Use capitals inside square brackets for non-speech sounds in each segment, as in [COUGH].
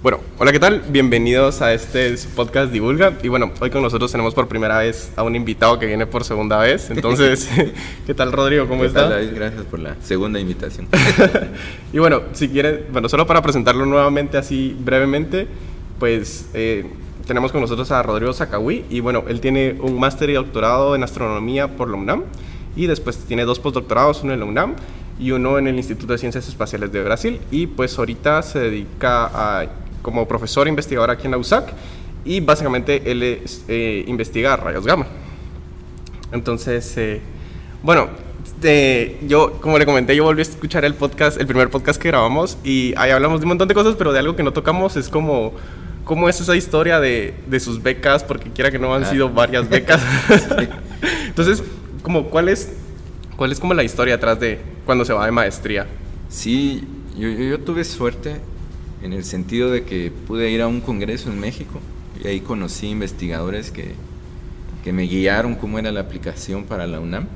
Bueno, hola, ¿qué tal? Bienvenidos a este podcast Divulga. Y bueno, hoy con nosotros tenemos por primera vez a un invitado que viene por segunda vez. [LAUGHS] Entonces, [LAUGHS] ¿qué tal, Rodrigo? ¿Cómo está? Gracias por la segunda invitación. [LAUGHS] y bueno, si quiere, bueno, solo para presentarlo nuevamente así brevemente, pues eh, tenemos con nosotros a Rodrigo Zacahui. Y bueno, él tiene un máster y doctorado en astronomía por la UNAM. Y después tiene dos postdoctorados, uno en la UNAM y uno en el Instituto de Ciencias Espaciales de Brasil. Y pues ahorita se dedica a como profesor investigador aquí en la USAC y básicamente él es, eh, investiga rayos gamma. Entonces, eh, bueno, yo, como le comenté, yo volví a escuchar el podcast, el primer podcast que grabamos y ahí hablamos de un montón de cosas, pero de algo que no tocamos es como cómo es esa historia de, de sus becas, porque quiera que no han ah. sido varias becas. [LAUGHS] Entonces, como, ¿cuál es, ¿cuál es como la historia atrás de cuando se va de maestría? Sí, yo, yo tuve suerte en el sentido de que pude ir a un congreso en México y ahí conocí investigadores que, que me guiaron cómo era la aplicación para la UNAM.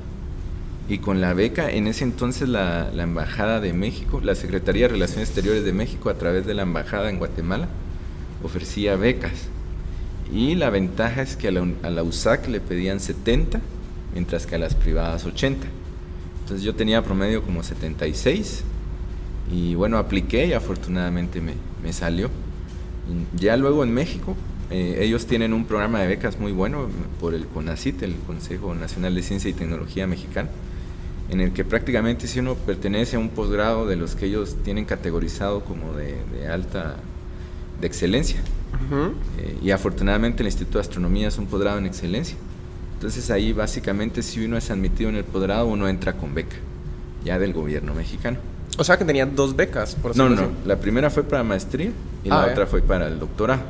Y con la beca, en ese entonces la, la, Embajada de México, la Secretaría de Relaciones Exteriores de México, a través de la Embajada en Guatemala, ofrecía becas. Y la ventaja es que a la, a la USAC le pedían 70, mientras que a las privadas 80. Entonces yo tenía promedio como 76 y bueno, apliqué y afortunadamente me, me salió. ya luego en México, eh, ellos tienen un programa de becas muy bueno por el CONACIT, el Consejo Nacional de Ciencia y Tecnología Mexicano, en el que prácticamente si uno pertenece a un posgrado de los que ellos tienen categorizado como de, de alta, de excelencia. Eh, y afortunadamente el Instituto de Astronomía es un posgrado en excelencia. Entonces ahí básicamente si uno es admitido en el posgrado, uno entra con beca, ya del gobierno mexicano. O sea que tenía dos becas, por No, no, la primera fue para maestría y la ah, otra fue para el doctorado.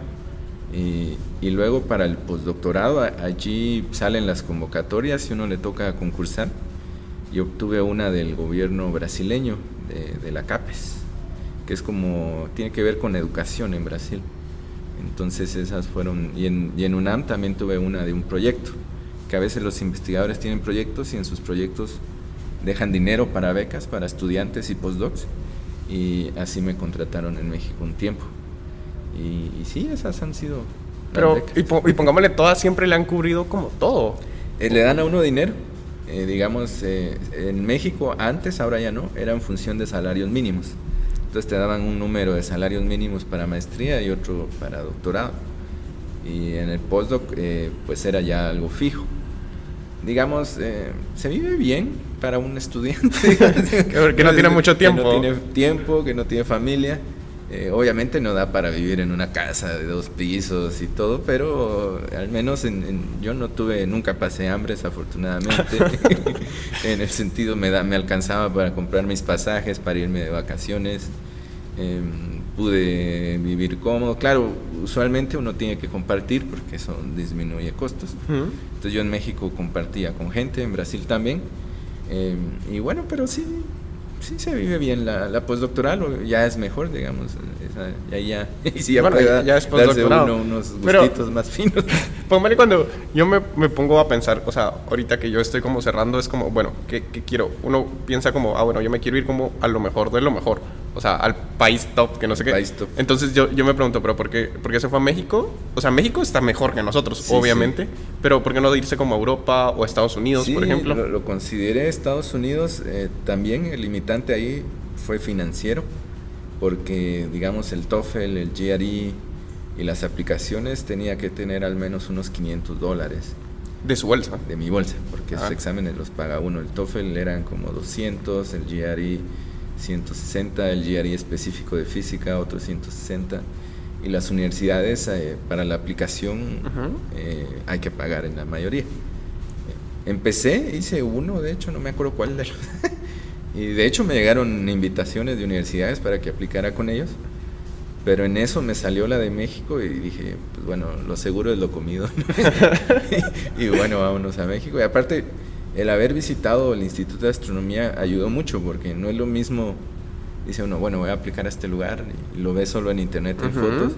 Y, y, luego para el postdoctorado, allí salen las convocatorias y uno le toca concursar. Yo obtuve una del gobierno brasileño, de, de, la CAPES, que es como, tiene que ver con educación en Brasil. Entonces esas fueron, y en, y en UNAM también tuve una de un proyecto, que a veces los investigadores tienen proyectos y en sus proyectos dejan dinero para becas para estudiantes y postdocs y así me contrataron en México un tiempo. Y, sí, esas han sido... Pero, y, pongámosle todas, siempre le han cubrido como todo. Eh, le dan a uno dinero. Eh, digamos, eh, en México antes, ahora ya no, era en función de salarios mínimos. Entonces te daban un número de salarios mínimos para maestría y otro para doctorado. Y en el postdoc, pues era ya algo fijo digamos, eh, se vive bien para un estudiante. [LAUGHS] [LAUGHS] que no tiene mucho tiempo. Que no tiene tiempo, que no tiene familia. Eh, obviamente no da para vivir en una casa de dos pisos y todo, pero al menos en, yo no tuve, nunca pasé hambre, afortunadamente. [LAUGHS] en el sentido me, da, me alcanzaba para comprar mis pasajes, para irme de vacaciones. Em, pude vivir cómodo. Claro, usualmente uno tiene que compartir porque eso disminuye costos. Entonces yo en México compartía con gente, en Brasil también. Em, y bueno, pero sí, sí se vive bien. La, la postdoctoral ya es mejor, digamos. ya, ya, [LAUGHS] ya, bueno, ya, es postdoctorado. unos gustitos más finos. [LAUGHS] Póngale cuando yo me, me, pongo a pensar, o sea, ahorita que yo estoy como cerrando, es como, bueno, ¿qué, ¿qué quiero? Uno piensa como, ah, bueno, yo me quiero ir como a lo mejor de lo mejor o sea, al país top, que no sé qué. Entonces yo, yo me pregunto, ¿pero por qué, por qué se fue a México? O sea, México está mejor que nosotros, obviamente, pero ¿por qué no irse como a Europa o a Estados Unidos, por ejemplo? Lo, lo consideré Estados Unidos, eh, también el limitante ahí fue financiero, porque digamos el TOEFL, el GRE y las aplicaciones tenía que tener al menos unos 500 dólares. ¿De su bolsa? De mi bolsa, porque esos ah. exámenes los paga uno. El TOEFL eran como 200, el GRE 160, el GRE específico de física, otro 160. Y las universidades eh, para la aplicación eh, hay que pagar en la mayoría. Empecé, hice uno, de hecho, no me acuerdo cuál de los. [LAUGHS] y de hecho me llegaron invitaciones de universidades para que aplicara con ellos. Pero en eso me salió la de México y dije, pues bueno, lo seguro es lo comido. [LAUGHS] y, y bueno, vámonos a México. Y aparte, el haber visitado el Instituto de Astronomía ayudó mucho porque no es lo mismo, dice uno, bueno, voy a aplicar a este lugar y lo ve solo en internet en fotos,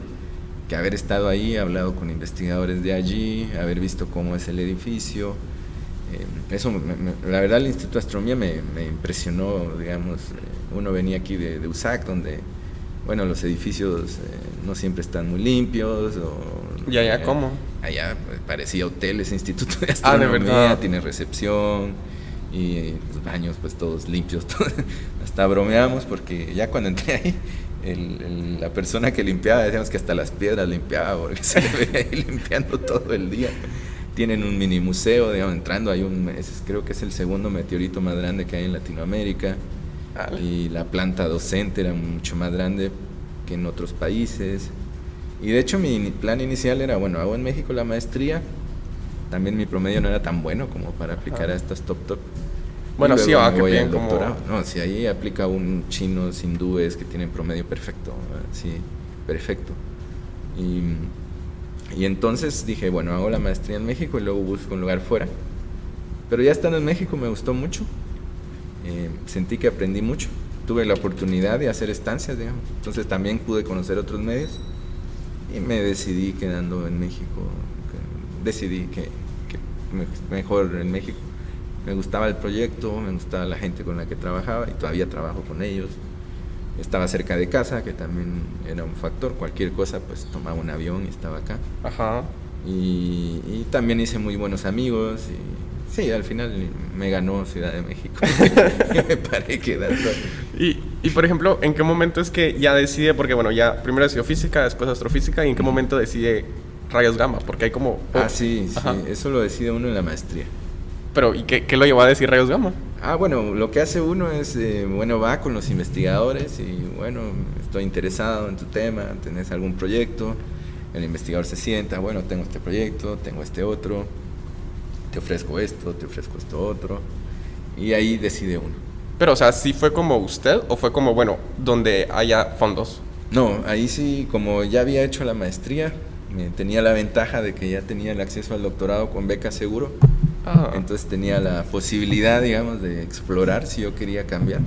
que haber estado ahí, hablado con investigadores de allí, haber visto cómo es el edificio. Eh, eso, la verdad, el Instituto de Astronomía me, impresionó, digamos, eh, uno venía aquí de, USAC, donde, bueno, los edificios eh, no siempre están muy limpios. O, ¿Y allá cómo? Allá pues, parecía hotel ese instituto de astronomía, Ah, ¿de verdad? tiene recepción y los baños pues todos limpios. [LAUGHS] todo. hasta bromeamos porque ya cuando entré ahí, el- el- la persona que limpiaba, decíamos que hasta las piedras limpiaba porque [LAUGHS] se le veía ahí limpiando todo el día. Tienen un mini museo, digamos, entrando hay un, es- creo que es el segundo meteorito más grande que hay en Latinoamérica. Y la planta docente era mucho más grande que en otros países. Y de hecho mi plan inicial era, bueno, hago en México la maestría. También mi promedio no era tan bueno como para aplicar Ah. a estas top top. Bueno, sí, me que al como- doctorado. No, si ahí aplica un chinos, hindúes que tienen promedio perfecto. ¿verdad? Sí, perfecto. Y, y entonces dije, bueno, hago la maestría en México y luego busco un lugar fuera. Pero ya estando en México me gustó mucho. Eh, sentí que aprendí mucho. Tuve la oportunidad de hacer estancias, digamos. Entonces también pude conocer otros medios. Y me decidí quedando en México. Decidí que, que me- mejor en México. Me gustaba el proyecto, me gustaba la gente con la que trabajaba y todavía trabajo con ellos. Estaba cerca de casa, que también era un factor. Cualquier cosa, pues tomaba un avión y estaba acá. Ajá. Y, y también hice muy buenos amigos. Y sí, al final me ganó Ciudad de México. [LAUGHS] [LAUGHS] me paré quedando. Y, y, por ejemplo, ¿en qué momento es que ya decide? Porque bueno, ya primero decidió física, después astrofísica, ¿y en qué momento decide rayos gamma? Porque hay como... Ah, sí, sí. Ajá. Eso lo decide uno en la maestría. Pero, ¿y qué, qué lo llevó a decir rayos gamma? Ah, bueno, lo que hace uno es, eh, bueno, va con los investigadores y, bueno, estoy interesado en tu tema, tenés algún proyecto, el investigador se sienta, bueno, tengo este proyecto, tengo este otro, te ofrezco esto, te ofrezco esto otro, y ahí decide uno. Pero, o sea, ¿sí fue como usted o fue como, bueno, donde haya fondos? No, ahí sí, como ya había hecho la maestría, tenía la ventaja de que ya tenía el acceso al doctorado con beca seguro, Ah, entonces tenía la posibilidad, digamos, de explorar si yo quería cambiar.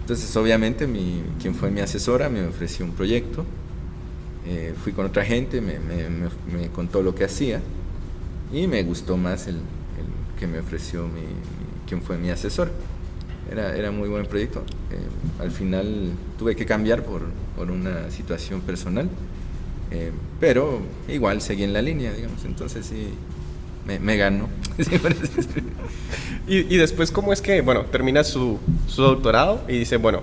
Entonces, obviamente, mi, quien fue mi asesora me ofreció un proyecto. Eh, fui con otra gente, me, me- me- me contó lo que hacía y me gustó más el, el que me ofreció mi, mi- quien fue mi asesor. Era, era muy buen proyecto. Eh, al final tuve que cambiar por, por una situación personal, eh, pero igual seguí en la línea, digamos. Entonces, sí, me, me ganó. [LAUGHS] Y, y después, ¿cómo es que, bueno, termina su, su doctorado y dice, bueno,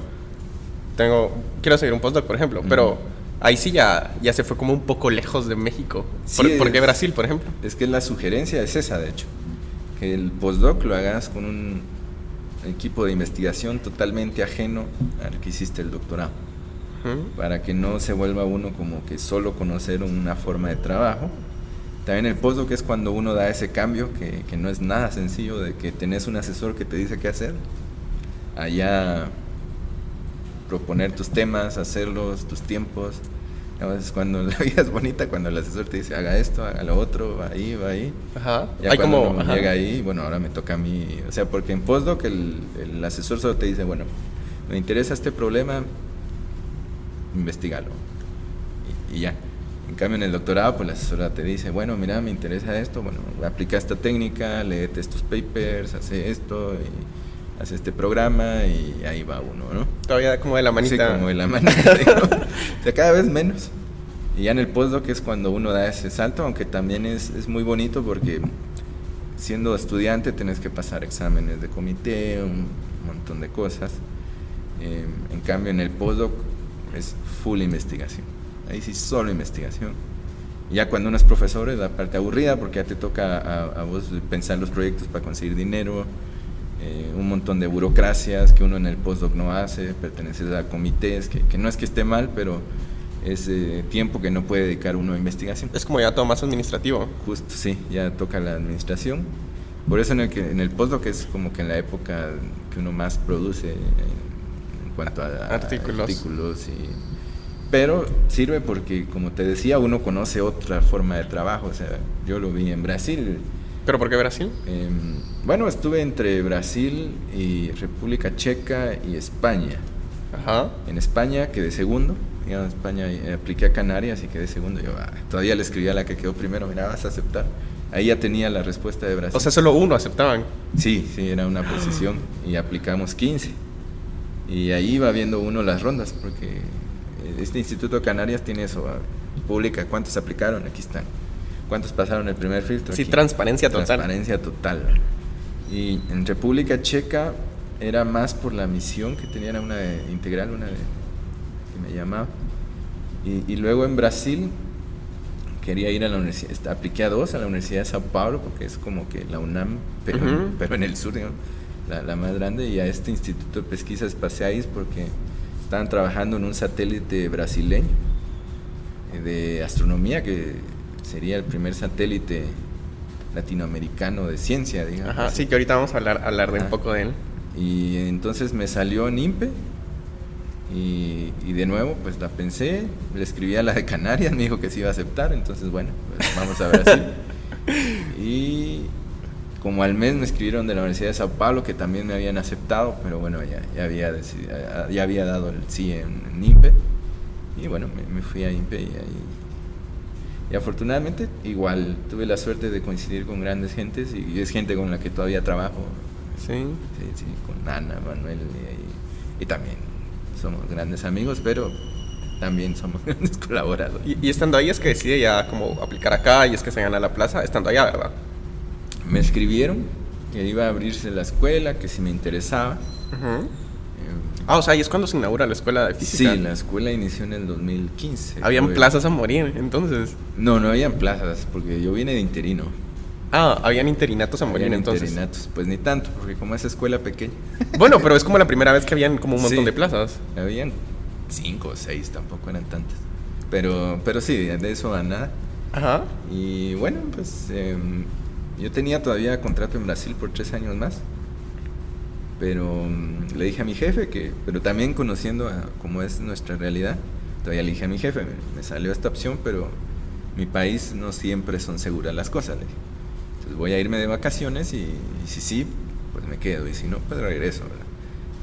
tengo, quiero seguir un postdoc, por ejemplo, pero ahí sí ya, ya se fue como un poco lejos de México. Sí, ¿Por, por qué Brasil, por ejemplo? Es que la sugerencia es esa, de hecho, que el postdoc lo hagas con un equipo de investigación totalmente ajeno al que hiciste el doctorado, para que no se vuelva uno como que solo conocer una forma de trabajo. También el postdoc es cuando uno da ese cambio, que, que no es nada sencillo, de que tenés un asesor que te dice qué hacer, allá proponer tus temas, hacerlos, tus tiempos. Veces cuando [LAUGHS] la vida es bonita, cuando el asesor te dice haga esto, haga lo otro, va ahí, va ahí. Ajá. Ya Hay cuando como... uno ajá. llega ahí, bueno, ahora me toca a mí. O sea, porque en postdoc el, el asesor solo te dice, bueno, me interesa este problema, investigalo. Y, y ya. En cambio, en el doctorado, pues la asesora te dice, bueno, mira, me interesa esto, bueno, aplica esta técnica, léete estos papers, hace esto, y hace este programa, y ahí va uno, ¿no? Todavía como de la manita. Sí, como de la [LAUGHS] manita. digo. o sea, cada vez menos. Y ya en el postdoc es cuando uno da ese salto, aunque también es, es muy bonito porque siendo estudiante tenés que pasar exámenes de comité, un montón de cosas. Eh, en cambio, en el postdoc es full investigación. Ahí sí, solo investigación. Y ya cuando uno es profesor es la parte aburrida porque ya te toca a, a vos pensar los proyectos para conseguir dinero, eh, un montón de burocracias que uno en el postdoc no hace, perteneces a comités, que, que no es que esté mal, pero es eh, tiempo que no puede dedicar uno a investigación. Es como ya todo más administrativo. Justo, sí, ya toca la administración. Por eso en el, que, en el postdoc es como que en la época que uno más produce en, en cuanto a, a Artículos. artículos y, pero sirve porque, como te decía, uno conoce otra forma de trabajo. O sea, yo lo vi en Brasil. ¿Pero por qué Brasil? Eh, bueno, estuve entre Brasil y República Checa y España. Ajá. En España quedé segundo. Digamos, en España eh, apliqué a Canarias y quedé segundo. Yo ah, todavía le escribí a la que quedó primero, mira, vas a aceptar. Ahí ya tenía la respuesta de Brasil. O sea, solo uno aceptaban. sí, sí, era una posición y aplicamos 15. Y ahí va viendo uno las rondas porque Este Instituto de Canarias tiene eso, ah, publica cuántos aplicaron, aquí están. ¿Cuántos pasaron el primer filtro? Sí, Aquí. transparencia total. Transparencia total. Y en República Checa era más por la misión que tenía, era una de- integral, una de, que me llamaba. Y, y luego en Brasil quería ir a la universidad, apliqué a dos, a la Universidad de Sao Paulo, porque es como que la UNAM, pero, Ujú. pero en el sur, digamos, la, la más grande, y a este Instituto de Pesquisas Espaciales, porque estaban trabajando en un satélite brasileño eh, de astronomía, que sería el primer satélite latinoamericano de ciencia, digamos. Ajá, sí, que ahorita vamos a hablar, hablar de un poco de él. Y entonces me salió en INPE y, y de nuevo pues la pensé, le escribí a la de Canarias, me dijo que se iba a aceptar, entonces bueno, pues, vamos a Brasil. [LAUGHS] y como al mes me escribieron de la Universidad de Sao Paulo que también me habían aceptado, pero bueno, ya, ya, había, ya- había dado el sí en, en INPE y bueno, me, me fui a INPE y ahí... Y afortunadamente igual tuve la suerte de coincidir con grandes gentes y es gente con la que todavía trabajo. Sí. Sí, sí, con Ana, Manuel y, y también somos grandes amigos, pero también somos [LAUGHS] grandes colaboradores. Y, y estando ahí es que decide ya como aplicar acá y es que se gana la plaza, estando allá, ¿verdad? Me escribieron que iba a abrirse la escuela, que si me interesaba. Eh, Ah, o sea, ahí es cuando se inaugura la escuela de física. sí, la escuela inició en el 2015. Habían plazas a morir, entonces. No, no habían plazas, porque yo vine de interino. Ah, habían interinatos a morir, Habían entonces. interinatos, pues ni tanto, porque como es escuela pequeña, [LAUGHS] Bueno, pero es como la primera vez que habían como un montón Sí. de plazas. habían cinco o seis, tampoco eran tantas. Pero, pero sí, de eso a nada. Ajá. Y bueno, pues em, yo tenía todavía contrato en Brasil por tres años más. Pero mm, le dije a mi jefe que, pero también conociendo a cómo es nuestra realidad, todavía le dije a mi jefe, me, salió esta opción, pero mi país no siempre son seguras las cosas. Le dije. Entonces voy a irme de vacaciones y, y si sí, pues me quedo, y si no, pues regreso. ¿verdad?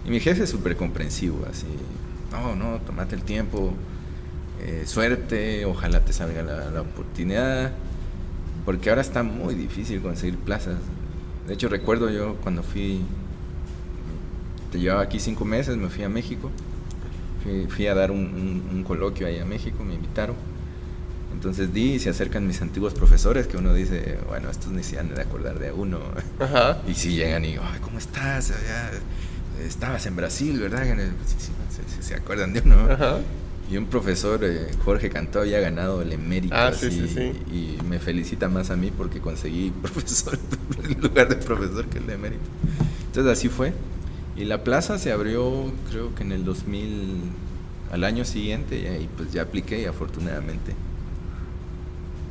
Y mi jefe es súper comprensivo, así, no, no, tomate el tiempo, eh, suerte, ojalá te salga la, la oportunidad, porque ahora está muy difícil conseguir plazas. De hecho, recuerdo yo cuando fui, llevaba aquí cinco meses, me fui a México, fui, fui a dar un, un- un coloquio ahí a México, me invitaron. Entonces di y se acercan mis antiguos profesores, que uno dice, bueno, estos ni se han de acordar de uno. Ajá. [LAUGHS] Y si llegan y, Ay, ¿cómo estás? Estabas en Brasil, ¿verdad? Sí, sí, se, acuerdan de uno. Ajá. Y un profesor, eh, Jorge Cantó, había ganado el emérito. Ah, sí, sí, sí. Y me felicita más a mí porque conseguí [LAUGHS] profesor en lugar de profesor que el de emérito. Entonces así fue. Y la plaza se abrió, creo que en el 2000, al año siguiente, y pues ya apliqué y afortunadamente.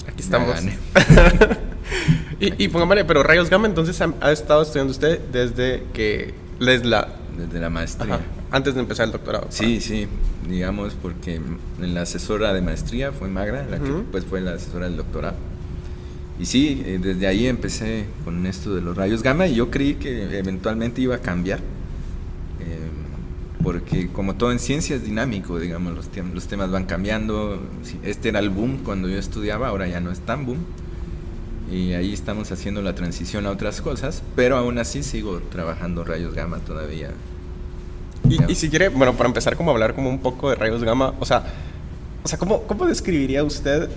Aquí estamos. [LAUGHS] y, y póngame, pero Rayos Gamma, entonces ha, ha estado estudiando usted desde que les la. Desde la maestría. Ajá, antes de empezar el doctorado. Sí, sí, digamos, porque en la asesora de maestría fue Magra, la que pues fue la asesora del doctorado. Y sí, eh, desde ahí empecé con esto de los rayos gamma y yo creí que eventualmente iba a cambiar. Eh, porque como todo en ciencia es dinámico, digamos, los, tem- los temas van cambiando. Este era el boom cuando yo estudiaba, ahora ya no es tan boom. Y ahí estamos haciendo la transición a otras cosas, pero aún así sigo trabajando rayos gamma todavía. Y, y si quiere, bueno, para empezar como a hablar como un poco de rayos gamma, o sea, o sea, ¿cómo, cómo describiría usted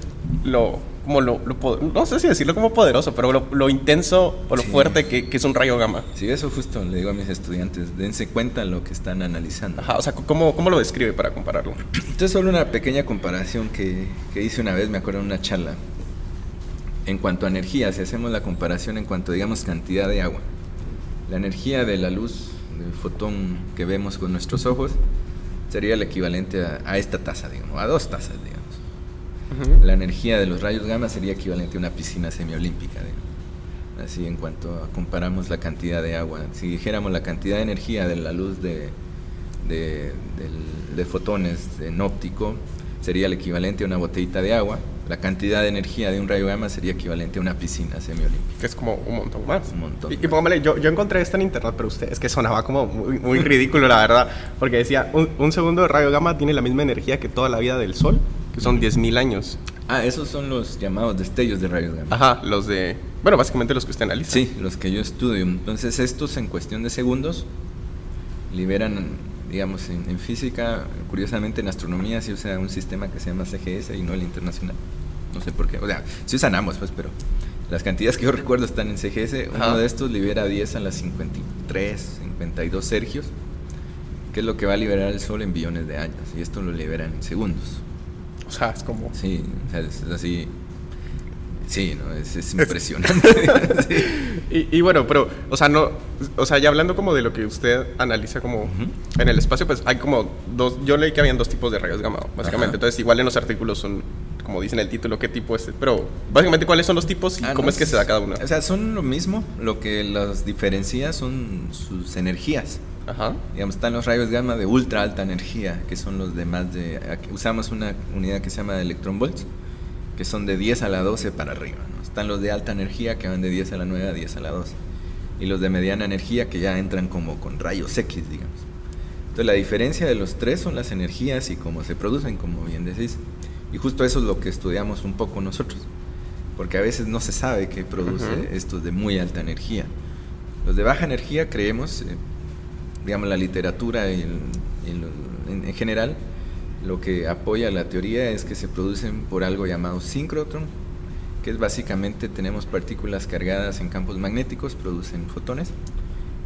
lo, como lo, lo no sé si decirlo como poderoso, pero lo, lo intenso o lo Sí. fuerte que, que es un rayo gamma? Sí, eso justo le digo a mis estudiantes, dense cuenta lo que están analizando. Ajá, o sea, ¿cómo, cómo lo describe para compararlo? Entonces solo una pequeña comparación que, que hice una vez, me acuerdo en una charla. En cuanto a energía, si hacemos la comparación en cuanto, digamos, cantidad de agua. La energía de la luz, del fotón que vemos con nuestros ojos, sería el equivalente a, a esta taza, digamos, a dos tazas, digamos. La energía de los rayos gamma sería equivalente a una piscina semiolímpica. digamos. Así en cuanto a comparamos la cantidad de agua. Si dijéramos la cantidad de energía de la luz de, de, de fotones en óptico, sería el equivalente a una botellita de agua. La cantidad de energía de un rayo gamma sería equivalente a una piscina semiolímpica. Que es como un montón más. Un montón Y, y póngale, yo, yo encontré esto en internet, pero usted es que sonaba como muy, muy ridículo, la verdad. Porque decía, un, un segundo de rayo gamma tiene la misma energía que toda la vida del Sol, que son 10.000 años. Ah, esos son los llamados destellos de rayos gamma. Ajá, los de... Bueno, básicamente los que usted analiza. Sí, los que yo estudio. Entonces estos en cuestión de segundos liberan, digamos, en, física, curiosamente en astronomía se usa un sistema que se llama CGS y no el internacional. No sé por qué. O sea, se usan ambos, pues, pero las cantidades que yo recuerdo están en CGS. Uno de estos libera 10 a las 53, 52 sergios, que es lo que va a liberar el Sol en billones de años. Y esto lo libera en segundos. O sea, es como... Sí, o sea, es así Sí, no, es, impresionante. [LAUGHS] y, bueno, pero, o sea, no, o sea, ya hablando como de lo que usted analiza como en el espacio, pues hay como dos, yo leí que habían dos tipos de rayos gamma, básicamente. Entonces, igual en los artículos son, como dicen el título, qué tipo es, pero básicamente cuáles son los tipos y ah, cómo es que se da cada uno. O sea, son lo mismo, lo que los diferencia son sus energías. Ajá. Digamos, están los rayos gamma de ultra alta energía, que son los de más de, usamos una unidad que se llama electron volts que son de 10 a la 12 para arriba. Están los de alta energía que van de 10 a la 9 a 10 a la 12. Y los de mediana energía que ya entran como con rayos X, digamos. Entonces la diferencia de los tres son las energías y cómo se producen, como bien decís. Y justo eso es lo que estudiamos un poco nosotros. Porque a veces no se sabe qué produce estos de muy alta energía. Los de baja energía creemos, eh, digamos la literatura en, en general, lo que apoya la teoría es que se producen por algo llamado síncrotron, que es básicamente tenemos partículas cargadas en campos magnéticos, producen fotones,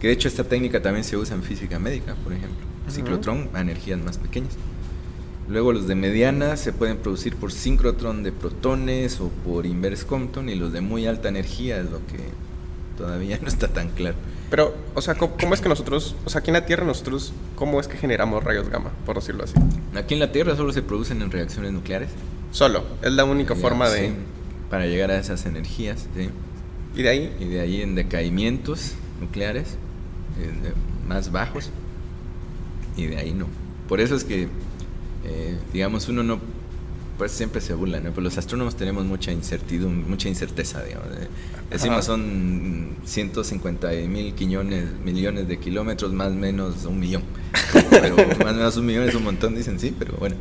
que de hecho esta técnica también se usa en física médica, por ejemplo, ciclotrón a energías más pequeñas. Luego los de mediana se pueden producir por síncrotron de protones o por inverse Compton y los de muy alta energía es lo que todavía [LAUGHS] no está tan claro. Pero, o sea, ¿cómo, es que nosotros, o sea, aquí en la Tierra nosotros, ¿cómo es que generamos rayos gamma, por decirlo así? Aquí en la Tierra solo se producen en reacciones nucleares. Solo, es la única forma de... para llegar a esas energías, ¿sí? ¿Y de ahí? Y de ahí en decaimientos nucleares más bajos. Y de ahí no. Por eso es que, eh, digamos, uno no pues siempre se burla, ¿no? Pero los astrónomos tenemos mucha incertidumbre, mucha incerteza, digamos. Decimos son 150 mil millones de kilómetros, más o menos un millón. pero [LAUGHS] más o menos un millón es un montón, dicen sí, pero bueno.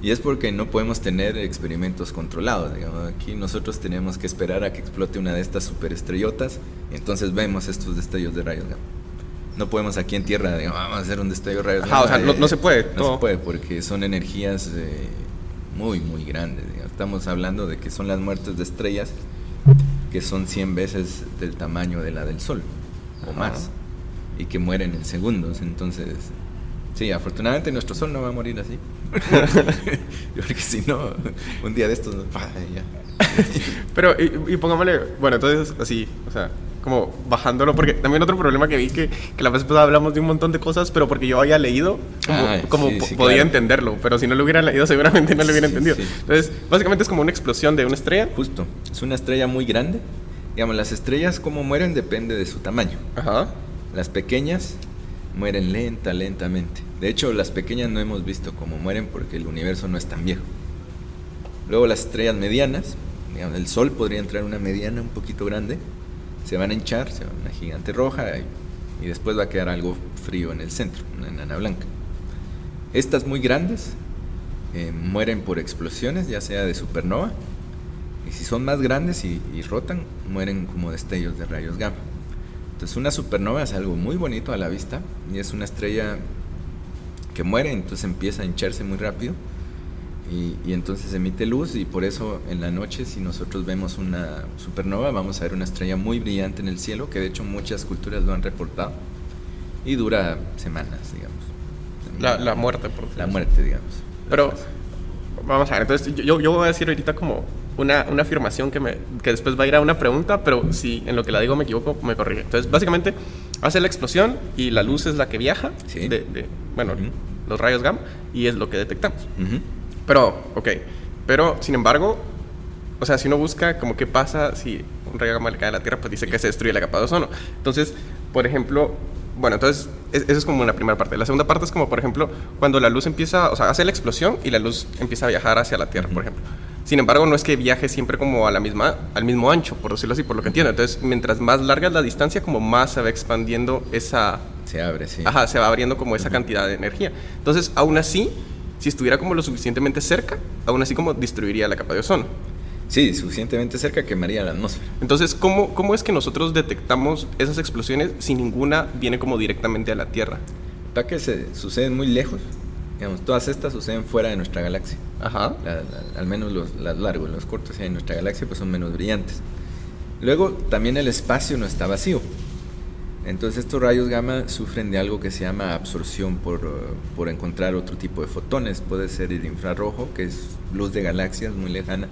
Y es porque no podemos tener experimentos controlados. Digamos. Aquí nosotros tenemos que esperar a que explote una de estas superestrellotas y entonces vemos estos destellos de rayos gamma. No podemos aquí en Tierra, digamos, vamos a hacer un destello de rayos gamma. o sea, no, se puede. No, se puede porque son energías eh, muy, muy grandes. Estamos hablando de que son las muertes de estrellas que son 100 veces del tamaño de la del Sol o más y que mueren en segundos. Entonces, sí, afortunadamente nuestro Sol no va a morir así. [LAUGHS] Porque si no, un día de estos, ya. [LAUGHS] Pero, y, y pongámosle, bueno, entonces así, o sea, como bajándolo, porque también otro problema que vi que, que la vez pasada hablamos de un montón de cosas, pero porque yo había leído, como, podía entenderlo, pero si no lo hubiera leído [LAUGHS] seguramente no lo hubiera entendido. Entonces, básicamente es como una explosión de una estrella. Justo, es una estrella muy grande. Digamos, las estrellas como mueren depende de su tamaño. Ajá. Las pequeñas mueren lenta, lentamente. De hecho, las pequeñas no hemos visto cómo mueren porque el universo no es tan viejo. Luego las estrellas medianas, digamos, el Sol podría entrar una mediana un poquito grande, se van a hinchar, se va una gigante roja y, después va a quedar algo frío en el centro, una enana blanca. Estas muy grandes eh, mueren por explosiones, ya sea de supernova, y si son más grandes y, rotan, mueren como destellos de rayos gamma. Entonces una supernova es algo muy bonito a la vista y es una estrella que muere, entonces empieza a hincharse muy rápido y, entonces emite luz y por eso en la noche si nosotros vemos una supernova vamos a ver una estrella muy brillante en el cielo que de hecho muchas culturas lo han reportado y dura semanas digamos. La, la muerte por la muerte digamos. Pero vamos a ver entonces yo, yo voy a decir ahorita como una, una afirmación que, me, que después va a ir a una pregunta pero si en lo que la digo me equivoco me corrige. Entonces básicamente hace la explosión y la luz es la que viaja de, bueno los rayos gamma y es lo que detectamos pero, ok. Pero, sin embargo, o sea, si uno busca como qué pasa si un rayo gamma le cae a la Tierra, pues dice que se destruye la capa de ozono. Entonces, por ejemplo, bueno, entonces eso es como una primera parte. La segunda parte es como, por ejemplo, cuando la luz empieza, o sea, hace la explosión y la luz empieza a viajar hacia la Tierra, por ejemplo. Sin embargo, no es que viaje siempre como a la misma, al mismo ancho, por decirlo así, por lo que entiendo. Entonces, mientras más larga es la distancia, como más se va expandiendo esa... Se abre, sí. Ajá, se va abriendo como esa cantidad de energía. Entonces, aún así, si estuviera como lo suficientemente cerca, aún así como destruiría la capa de ozono. Sí, suficientemente cerca quemaría la atmósfera. Entonces, ¿cómo, ¿cómo es que nosotros detectamos esas explosiones si ninguna viene como directamente a la Tierra? ataques se suceden muy lejos. Digamos, todas estas suceden fuera de nuestra galaxia. Ajá. al menos los, largos, los cortos en nuestra galaxia pues son menos brillantes. Luego también el espacio no está vacío. Entonces estos rayos gamma sufren de algo que se llama absorción por, por encontrar otro tipo de fotones. Puede ser el infrarrojo, que es luz de galaxias muy lejanas,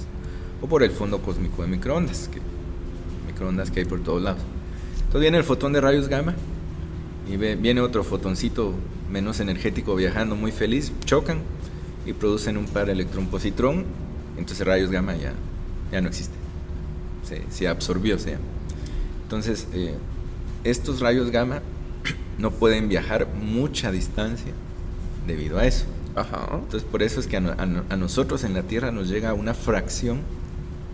o por el fondo cósmico de microondas, que, microondas que hay por todos lados. Entonces viene el fotón de rayos gamma y viene otro fotoncito menos energético viajando muy feliz, chocan y producen un par electrón-positrón, entonces rayos gamma ya, ya no existe. Se, se absorbió, se Entonces, eh, estos rayos gamma no pueden viajar mucha distancia debido a eso. Ajá. Entonces, por eso es que a, nosotros en la Tierra nos llega una fracción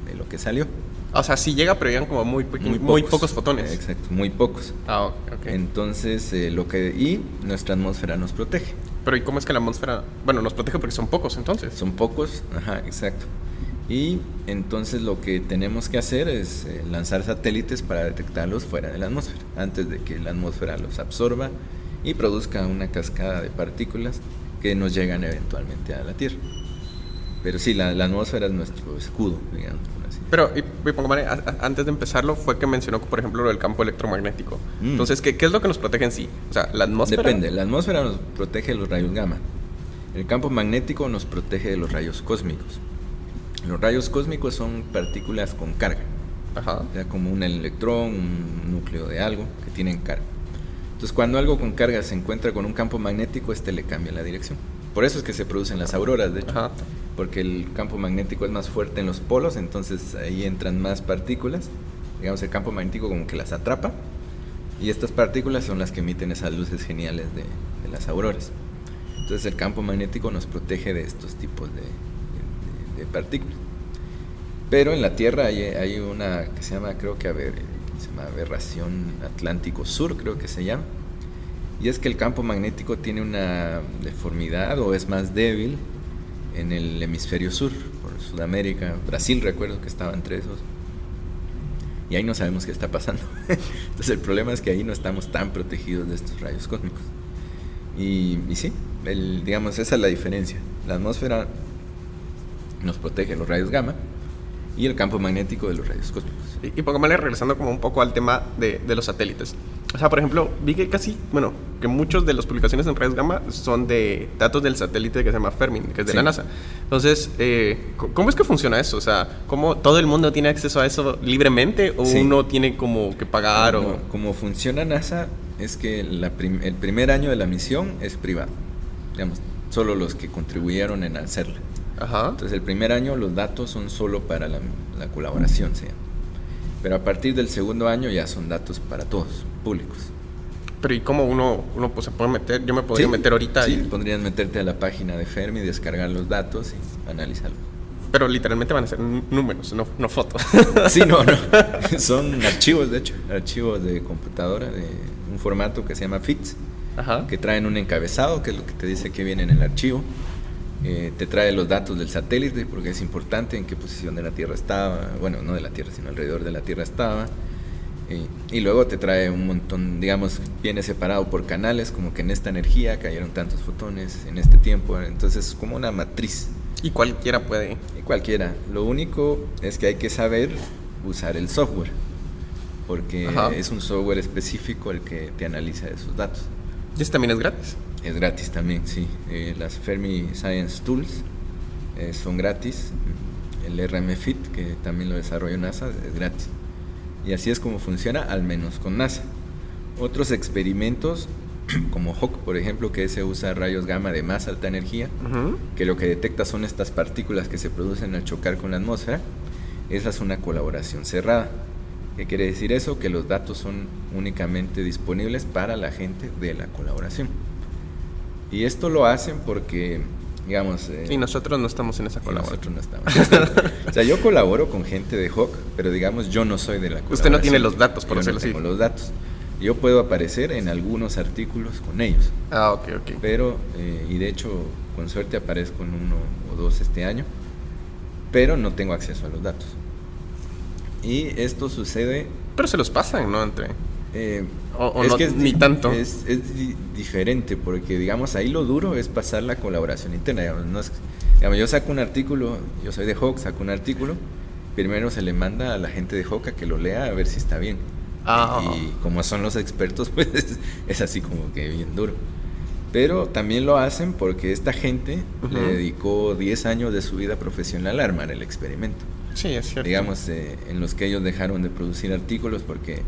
de lo que salió. O sea, sí llega, pero llegan como muy, muy, pocos. fotones. Exacto, muy pocos. Ah, ok. Entonces, eh, lo que. Y nuestra atmósfera nos protege. Pero ¿y cómo es que la atmósfera, bueno, nos protege porque son pocos entonces? Son pocos, ajá, exacto. Y entonces lo que tenemos que hacer es eh, lanzar satélites para detectarlos fuera de la atmósfera, antes de que la atmósfera los absorba y produzca una cascada de partículas que nos llegan eventualmente a la Tierra. Pero sí, la, atmósfera es nuestro escudo, digamos. Pero, y, antes de empezarlo, fue que mencionó, por ejemplo, el campo electromagnético. Mm. Entonces, ¿qué, ¿qué, es lo que nos protege en sí? O sea, la atmósfera. Depende, la atmósfera nos protege de los rayos gamma. El campo magnético nos protege de los rayos cósmicos. Los rayos cósmicos son partículas con carga. Ajá. O sea, como un electrón, un núcleo de algo que tienen carga. Entonces, cuando algo con carga se encuentra con un campo magnético, este le cambia la dirección. Por eso es que se producen las auroras, de hecho. Ajá porque el campo magnético es más fuerte en los polos, entonces ahí entran más partículas. Digamos, el campo magnético como que las atrapa y estas partículas son las que emiten esas luces geniales de, las auroras. Entonces el campo magnético nos protege de estos tipos de, partículas. Pero en la Tierra hay, una que se llama, creo que se llama aberración Atlántico Sur, creo que se llama. Y es que el campo magnético tiene una deformidad o es más débil en el hemisferio sur, por Sudamérica, Brasil recuerdo que estaba entre esos. Y ahí no sabemos qué está pasando. [LAUGHS] Entonces el problema es que ahí no estamos tan protegidos de estos rayos cósmicos. Y, y sí, el, digamos, esa es la diferencia. La atmósfera nos protege los rayos gamma y el campo magnético de los rayos cósmicos. Y, y pongámosle regresando como un poco al tema de, de los satélites. O sea, por ejemplo, vi que casi, bueno, que muchos de las publicaciones en rayos gamma son de datos del satélite que se llama Fermi, que es de la NASA. Entonces, eh, ¿cómo es que funciona eso? O sea, ¿cómo todo el mundo tiene acceso a eso libremente o uno tiene como que pagar? o... Como funciona NASA es que el primer año de la misión es privado. Digamos, solo los que contribuyeron en hacerla. Ajá. Entonces, el primer año los datos son solo para la, colaboración, ¿sí? Pero a partir del segundo año ya son datos para todos, públicos. Pero ¿y cómo uno, uno pues, se puede meter? Yo me podría meter ahorita. Sí, podrías meterte a la página de Fermi, descargar los datos y analizarlos. Pero literalmente van a ser números, no, no fotos. [LAUGHS] sí, no, no. [LAUGHS] Son archivos, de hecho, archivos de computadora, de un formato que se llama FITS, Ajá. que traen un encabezado, que es lo que te dice que viene en el archivo. Eh, te trae los datos del satélite porque es importante en qué posición de la Tierra estaba, bueno, no de la Tierra, sino alrededor de la Tierra estaba. y luego te trae un montón, digamos, viene separado por canales, como que en esta energía cayeron tantos fotones en este tiempo, entonces es como una matriz. Y cualquiera puede. Y cualquiera. Lo único es que hay que saber usar el software, porque es un software específico el que te analiza esos datos. ¿Y ese también es gratis? Es gratis también, sí. Eh, las Fermi Science Tools eh, son gratis. El RMFIT, que también lo desarrolló NASA, es gratis. Y así es como funciona, al menos con NASA. Otros experimentos, [CLEARS THROAT] como HAWK, por ejemplo, que se usa rayos gamma de más alta energía, que lo que detecta son estas partículas que se producen al chocar con la atmósfera, esa es una colaboración cerrada. ¿Qué quiere decir eso? Que los datos son únicamente disponibles para la gente de la colaboración. Y esto lo hacen porque, digamos... Eh, y nosotros no estamos en esa colaboración. Nosotros no estamos. [LAUGHS] o sea, yo colaboro con gente de Hawk, pero digamos, yo no soy de la colaboración. Usted no tiene los datos, por decirlo no tengo los datos. Yo puedo aparecer en algunos artículos con ellos. Ah, ok, ok. Pero, eh, y de hecho, con suerte aparezco en uno o dos este año, pero no tengo acceso a los datos. Y esto sucede... Pero se los pasan, ¿no? Entre... Eh, o, no, ni tanto. Es, diferente, porque digamos, ahí lo duro es pasar la colaboración interna. Digamos, yo saco un artículo, yo soy de Hawk, saco un artículo, primero se le manda a la gente de Hawk a que lo lea a ver si está bien. Ah. Y como son los expertos, [LAUGHS] pues es, así como que bien duro. Pero también lo hacen porque esta gente le dedicó 10 años de su vida profesional a armar el experimento. Sí, es cierto. Digamos, eh, en los que ellos dejaron de producir artículos porque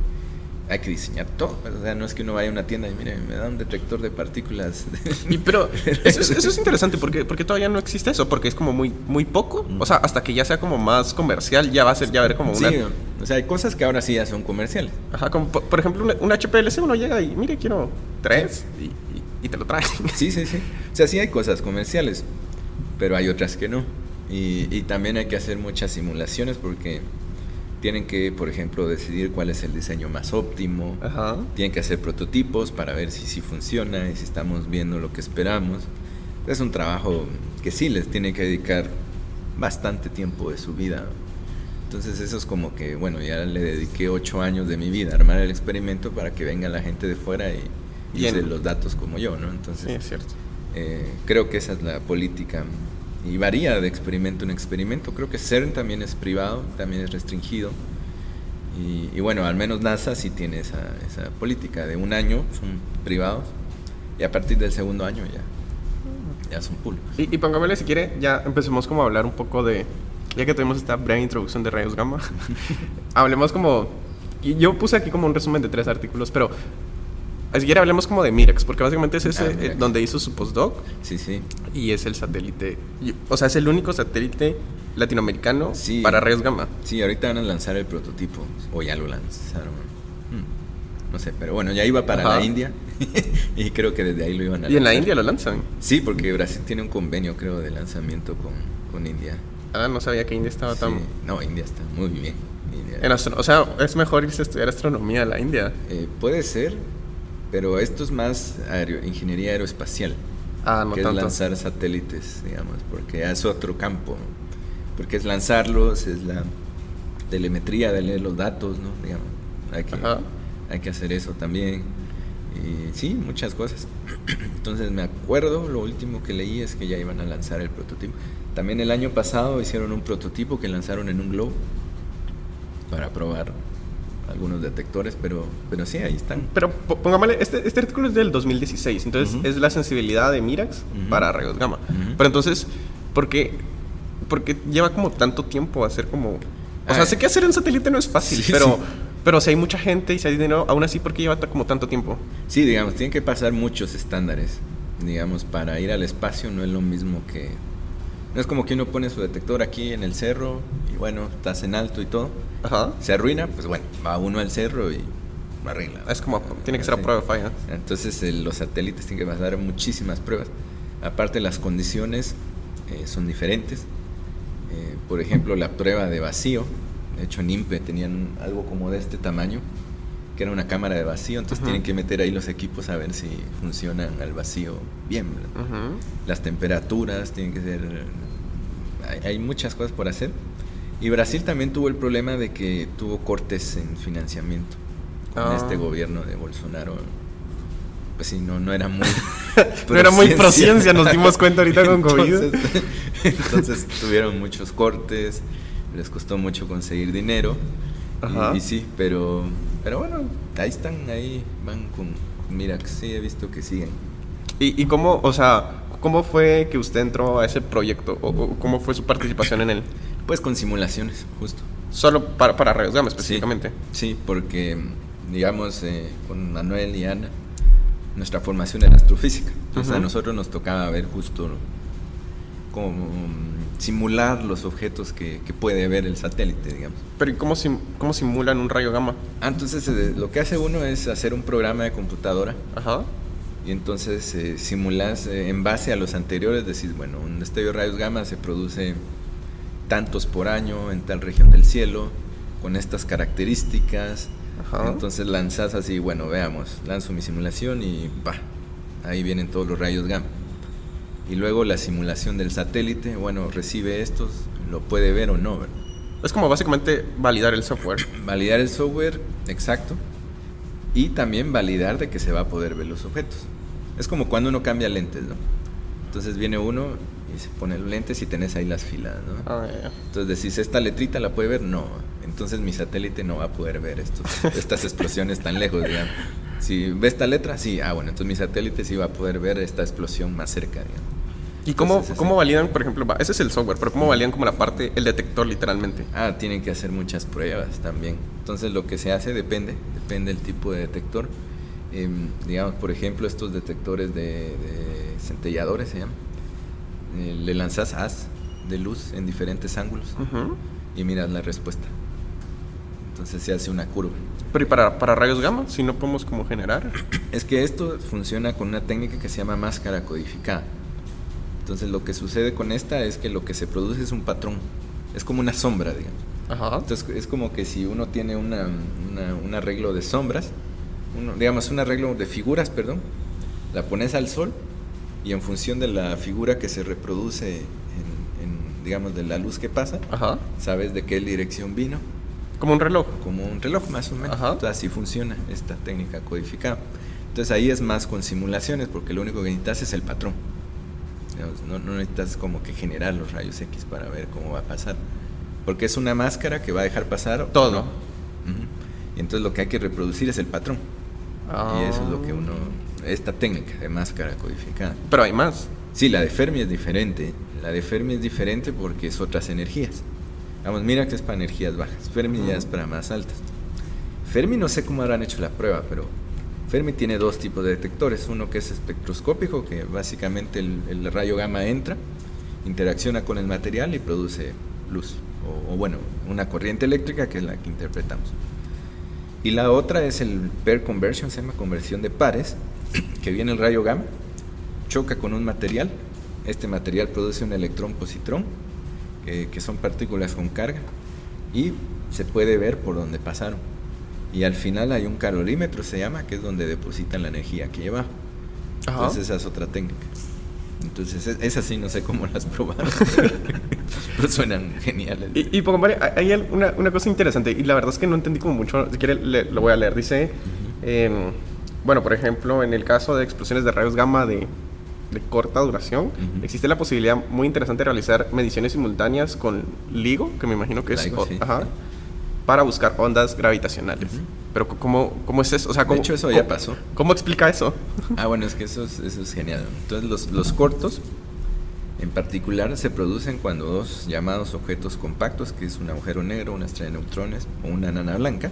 hay que diseñar todo. O sea, no es que uno vaya a una tienda y mire, me da un detector de partículas. [LAUGHS] Y, pero [LAUGHS] eso es, interesante porque, porque todavía no existe eso, porque es como muy, muy poco. O sea, hasta que ya sea como más comercial, ya va a ser, ya ver como una. Sí, o sea, hay cosas que ahora sí ya son comerciales. Ajá, como por, ejemplo, un, HPLC, uno llega y mire, quiero tres y, y, te lo trae. [LAUGHS] Sí, sí, sí. O sea, sí hay cosas comerciales, pero hay otras que no. Y, y también hay que hacer muchas simulaciones porque tienen que, por ejemplo, decidir cuál es el diseño más óptimo. Tienen que hacer prototipos para ver si sí funciona y si estamos viendo lo que esperamos. Es un trabajo que sí les tiene que dedicar bastante tiempo de su vida. Entonces eso es como que, bueno, ya le dediqué ocho años de mi vida a armar el experimento para que venga la gente de fuera y, y use los datos como yo, ¿no? Entonces, es cierto. Eh, creo que esa es la política y varía de experimento en experimento. Creo que CERN también es privado, también es restringido. Y, bueno, al menos NASA sí tiene esa, esa, política de un año son privados y a partir del segundo año ya, ya son públicos. Y, y si quiere, ya empecemos como a hablar un poco de, ya que tuvimos esta breve introducción de rayos gamma, [LAUGHS] hablemos como, yo puse aquí como un resumen de tres artículos, pero Así que hablemos como de Mirex, porque básicamente es ese ah, eh, donde hizo su postdoc. Sí, sí. Y es el satélite. O sea, es el único satélite latinoamericano para rayos gamma. Sí, ahorita van a lanzar el prototipo. O ya lo lanzaron. Hmm, no sé, pero bueno, ya iba para la India. [LAUGHS] y creo que desde ahí lo iban a lanzar. ¿Y en la India lo lanzan? Sí, porque Brasil tiene un convenio, creo, de lanzamiento con, con India. Ah, no sabía que India estaba tan. No, India está muy bien. o sea, es mejor irse a estudiar astronomía a la India. Eh, puede ser, pero esto es más ingeniería aeroespacial. Ah, no que es lanzar satélites, digamos, porque es otro campo. Porque es lanzarlos, es la telemetría de leer los datos, ¿no? Digamos, hay que, hay que hacer eso también. Y sí, muchas cosas. [CLEARS THROAT] Entonces me acuerdo, lo último que leí es que ya iban a lanzar el prototipo. También el año pasado hicieron un prototipo que lanzaron en un globo para probar algunos detectores, pero, pero sí, ahí están. Pero pongámosle, este, este artículo es del 2016, entonces es la sensibilidad de Mirax para rayos gamma. Pero entonces, ¿por qué, porque lleva como tanto tiempo hacer como... O sea, ah, sé que hacer un satélite no es fácil, [LAUGHS] pero... Pero si hay mucha gente y si hay dinero, aún así, ¿por qué lleva como tanto tiempo? Sí, digamos, tienen que pasar muchos estándares. Digamos, para ir al espacio no es lo mismo que... No es como que uno pone su detector aquí en el cerro y bueno, estás en alto y todo se arruina, pues bueno, va uno al cerro y arregla. Es como, tiene que ser a prueba de falla. Entonces los satélites tienen que pasar muchísimas pruebas. Aparte las condiciones eh, son diferentes. Eh, por ejemplo, la prueba de vacío. De hecho, en INPE tenían algo como de este tamaño, que era una cámara de vacío. Entonces tienen que meter ahí los equipos a ver si funcionan al vacío bien. Las temperaturas tienen que ser... hay muchas cosas por hacer. Y Brasil también tuvo el problema de que tuvo cortes en financiamiento con ah. este gobierno de Bolsonaro. Pues sí, no, no era muy... [LAUGHS] no era muy prociencia, nos dimos cuenta ahorita con COVID. [LAUGHS] Entonces, tuvieron muchos cortes, les costó mucho conseguir dinero. Y, sí, pero, pero bueno, ahí están, ahí van con... Mira, sí, he visto que siguen. ¿Y, y cómo, o sea, cómo fue que usted entró a ese proyecto? ¿O, cómo fue su participación en él? Pues con simulaciones, justo. Solo para, para rayos gamma específicamente. Sí, porque, digamos, eh, con Manuel y Ana, nuestra formación era astrofísica. Entonces a nosotros nos tocaba ver justo como simular los objetos que, puede ver el satélite, digamos. Pero ¿y cómo, cómo simulan un rayo gamma? Ah, entonces eh, lo que hace uno es hacer un programa de computadora. Ajá. Y entonces eh, simulas en base a los anteriores, decís, bueno, un destello de rayos gamma se produce tantos por año en tal región del cielo, con estas características. Entonces lanzas así, bueno, veamos, lanzo mi simulación y pa, ahí vienen todos los rayos gamma. Y luego la simulación del satélite, bueno, recibe estos, lo puede ver o no. Es como básicamente validar el software. validar el software, exacto. y también validar de que se va a poder ver los objetos. Es como cuando uno cambia lentes, ¿no? Entonces viene uno y se pone los lentes y tenés ahí las filas, ¿no? Ah, ya, ya. Entonces decís, ¿esta letrita la puede ver? No. Entonces mi satélite no va a poder ver estos, [LAUGHS] estas explosiones tan lejos, digamos. Si ve esta letra, sí. Ah, bueno, entonces mi satélite sí va a poder ver esta explosión más cerca, digamos. ¿Y cómo, Entonces, cómo validan, por ejemplo, ese es el software, pero cómo validan como la parte, el detector literalmente? Ah, tienen que hacer muchas pruebas también. Entonces lo que se hace depende, depende del tipo de detector. Em, digamos, por ejemplo, estos detectores de, de centelladores se llaman. Eh, le lanzas haz de luz en diferentes ángulos Ujú. y miras la respuesta. Entonces se hace una curva. Pero ¿y para, para rayos gamma? Si no podemos como generar. Es que esto funciona con una técnica que se llama máscara codificada. Entonces lo que sucede con esta es que lo que se produce es un patrón. Es como una sombra, digamos. Ajá. Entonces es como que si uno tiene una, una- un arreglo de sombras, uno- digamos un arreglo de figuras, perdón, la pones al sol y en función de la figura que se reproduce, en, en, digamos, de la luz que pasa, Ajá. sabes de qué dirección vino, Como un reloj. como un reloj más o menos. Ajá. Entonces así funciona esta técnica codificada. Entonces ahí es más con simulaciones porque lo único que necesitas es el patrón. No, no necesitas como que generar los rayos X para ver cómo va a pasar. Porque es una máscara que va a dejar pasar Todo. Y entonces lo que hay que reproducir es el patrón. Y eso es lo que uno... Esta técnica de máscara codificada. Pero hay más. Sí, la de Fermi es diferente. La de Fermi es diferente porque es otras energías. Vamos, mira que es para energías bajas. Fermi ya es para más altas. Fermi no sé cómo habrán hecho la prueba, pero Fermi tiene dos tipos de detectores. Uno que es espectroscópico, que básicamente el, rayo gamma entra, interacciona con el material y produce luz. O, bueno, una corriente eléctrica que es la que interpretamos. Y la otra es el pair conversion, se llama conversión de pares, [CLEARS THROAT] que viene el rayo gamma, choca con un material, este material produce un electrón positrón, eh, que son partículas con carga, y se puede ver por donde pasaron. Y al final hay un calorímetro, se llama, que es donde depositan la energía que lleva. Ajá. Entonces esa es otra técnica. Entonces es- esas sí no sé cómo las probaron, [LAUGHS] pero suenan geniales. Y, y pongo, vale, hay una, una cosa interesante, y la verdad es que no entendí como mucho, si quiere le- lo voy a leer, dice, em, bueno, por ejemplo, en el caso de explosiones de rayos gamma de, de corta duración, Ujú. existe la posibilidad muy interesante de realizar mediciones simultáneas con LIGO, que me imagino que es, LIGO, sí. ajá, para buscar ondas gravitacionales. Pero ¿cómo, ¿cómo es eso? O sea, De ¿cómo, hecho, eso ya pasó. ¿Cómo explica eso? [LAUGHS] Ah, bueno, es que eso es, eso es genial. Entonces, los, los cortos, en particular, se producen cuando dos llamados objetos compactos, que es un agujero negro, una estrella de neutrones o una nana blanca,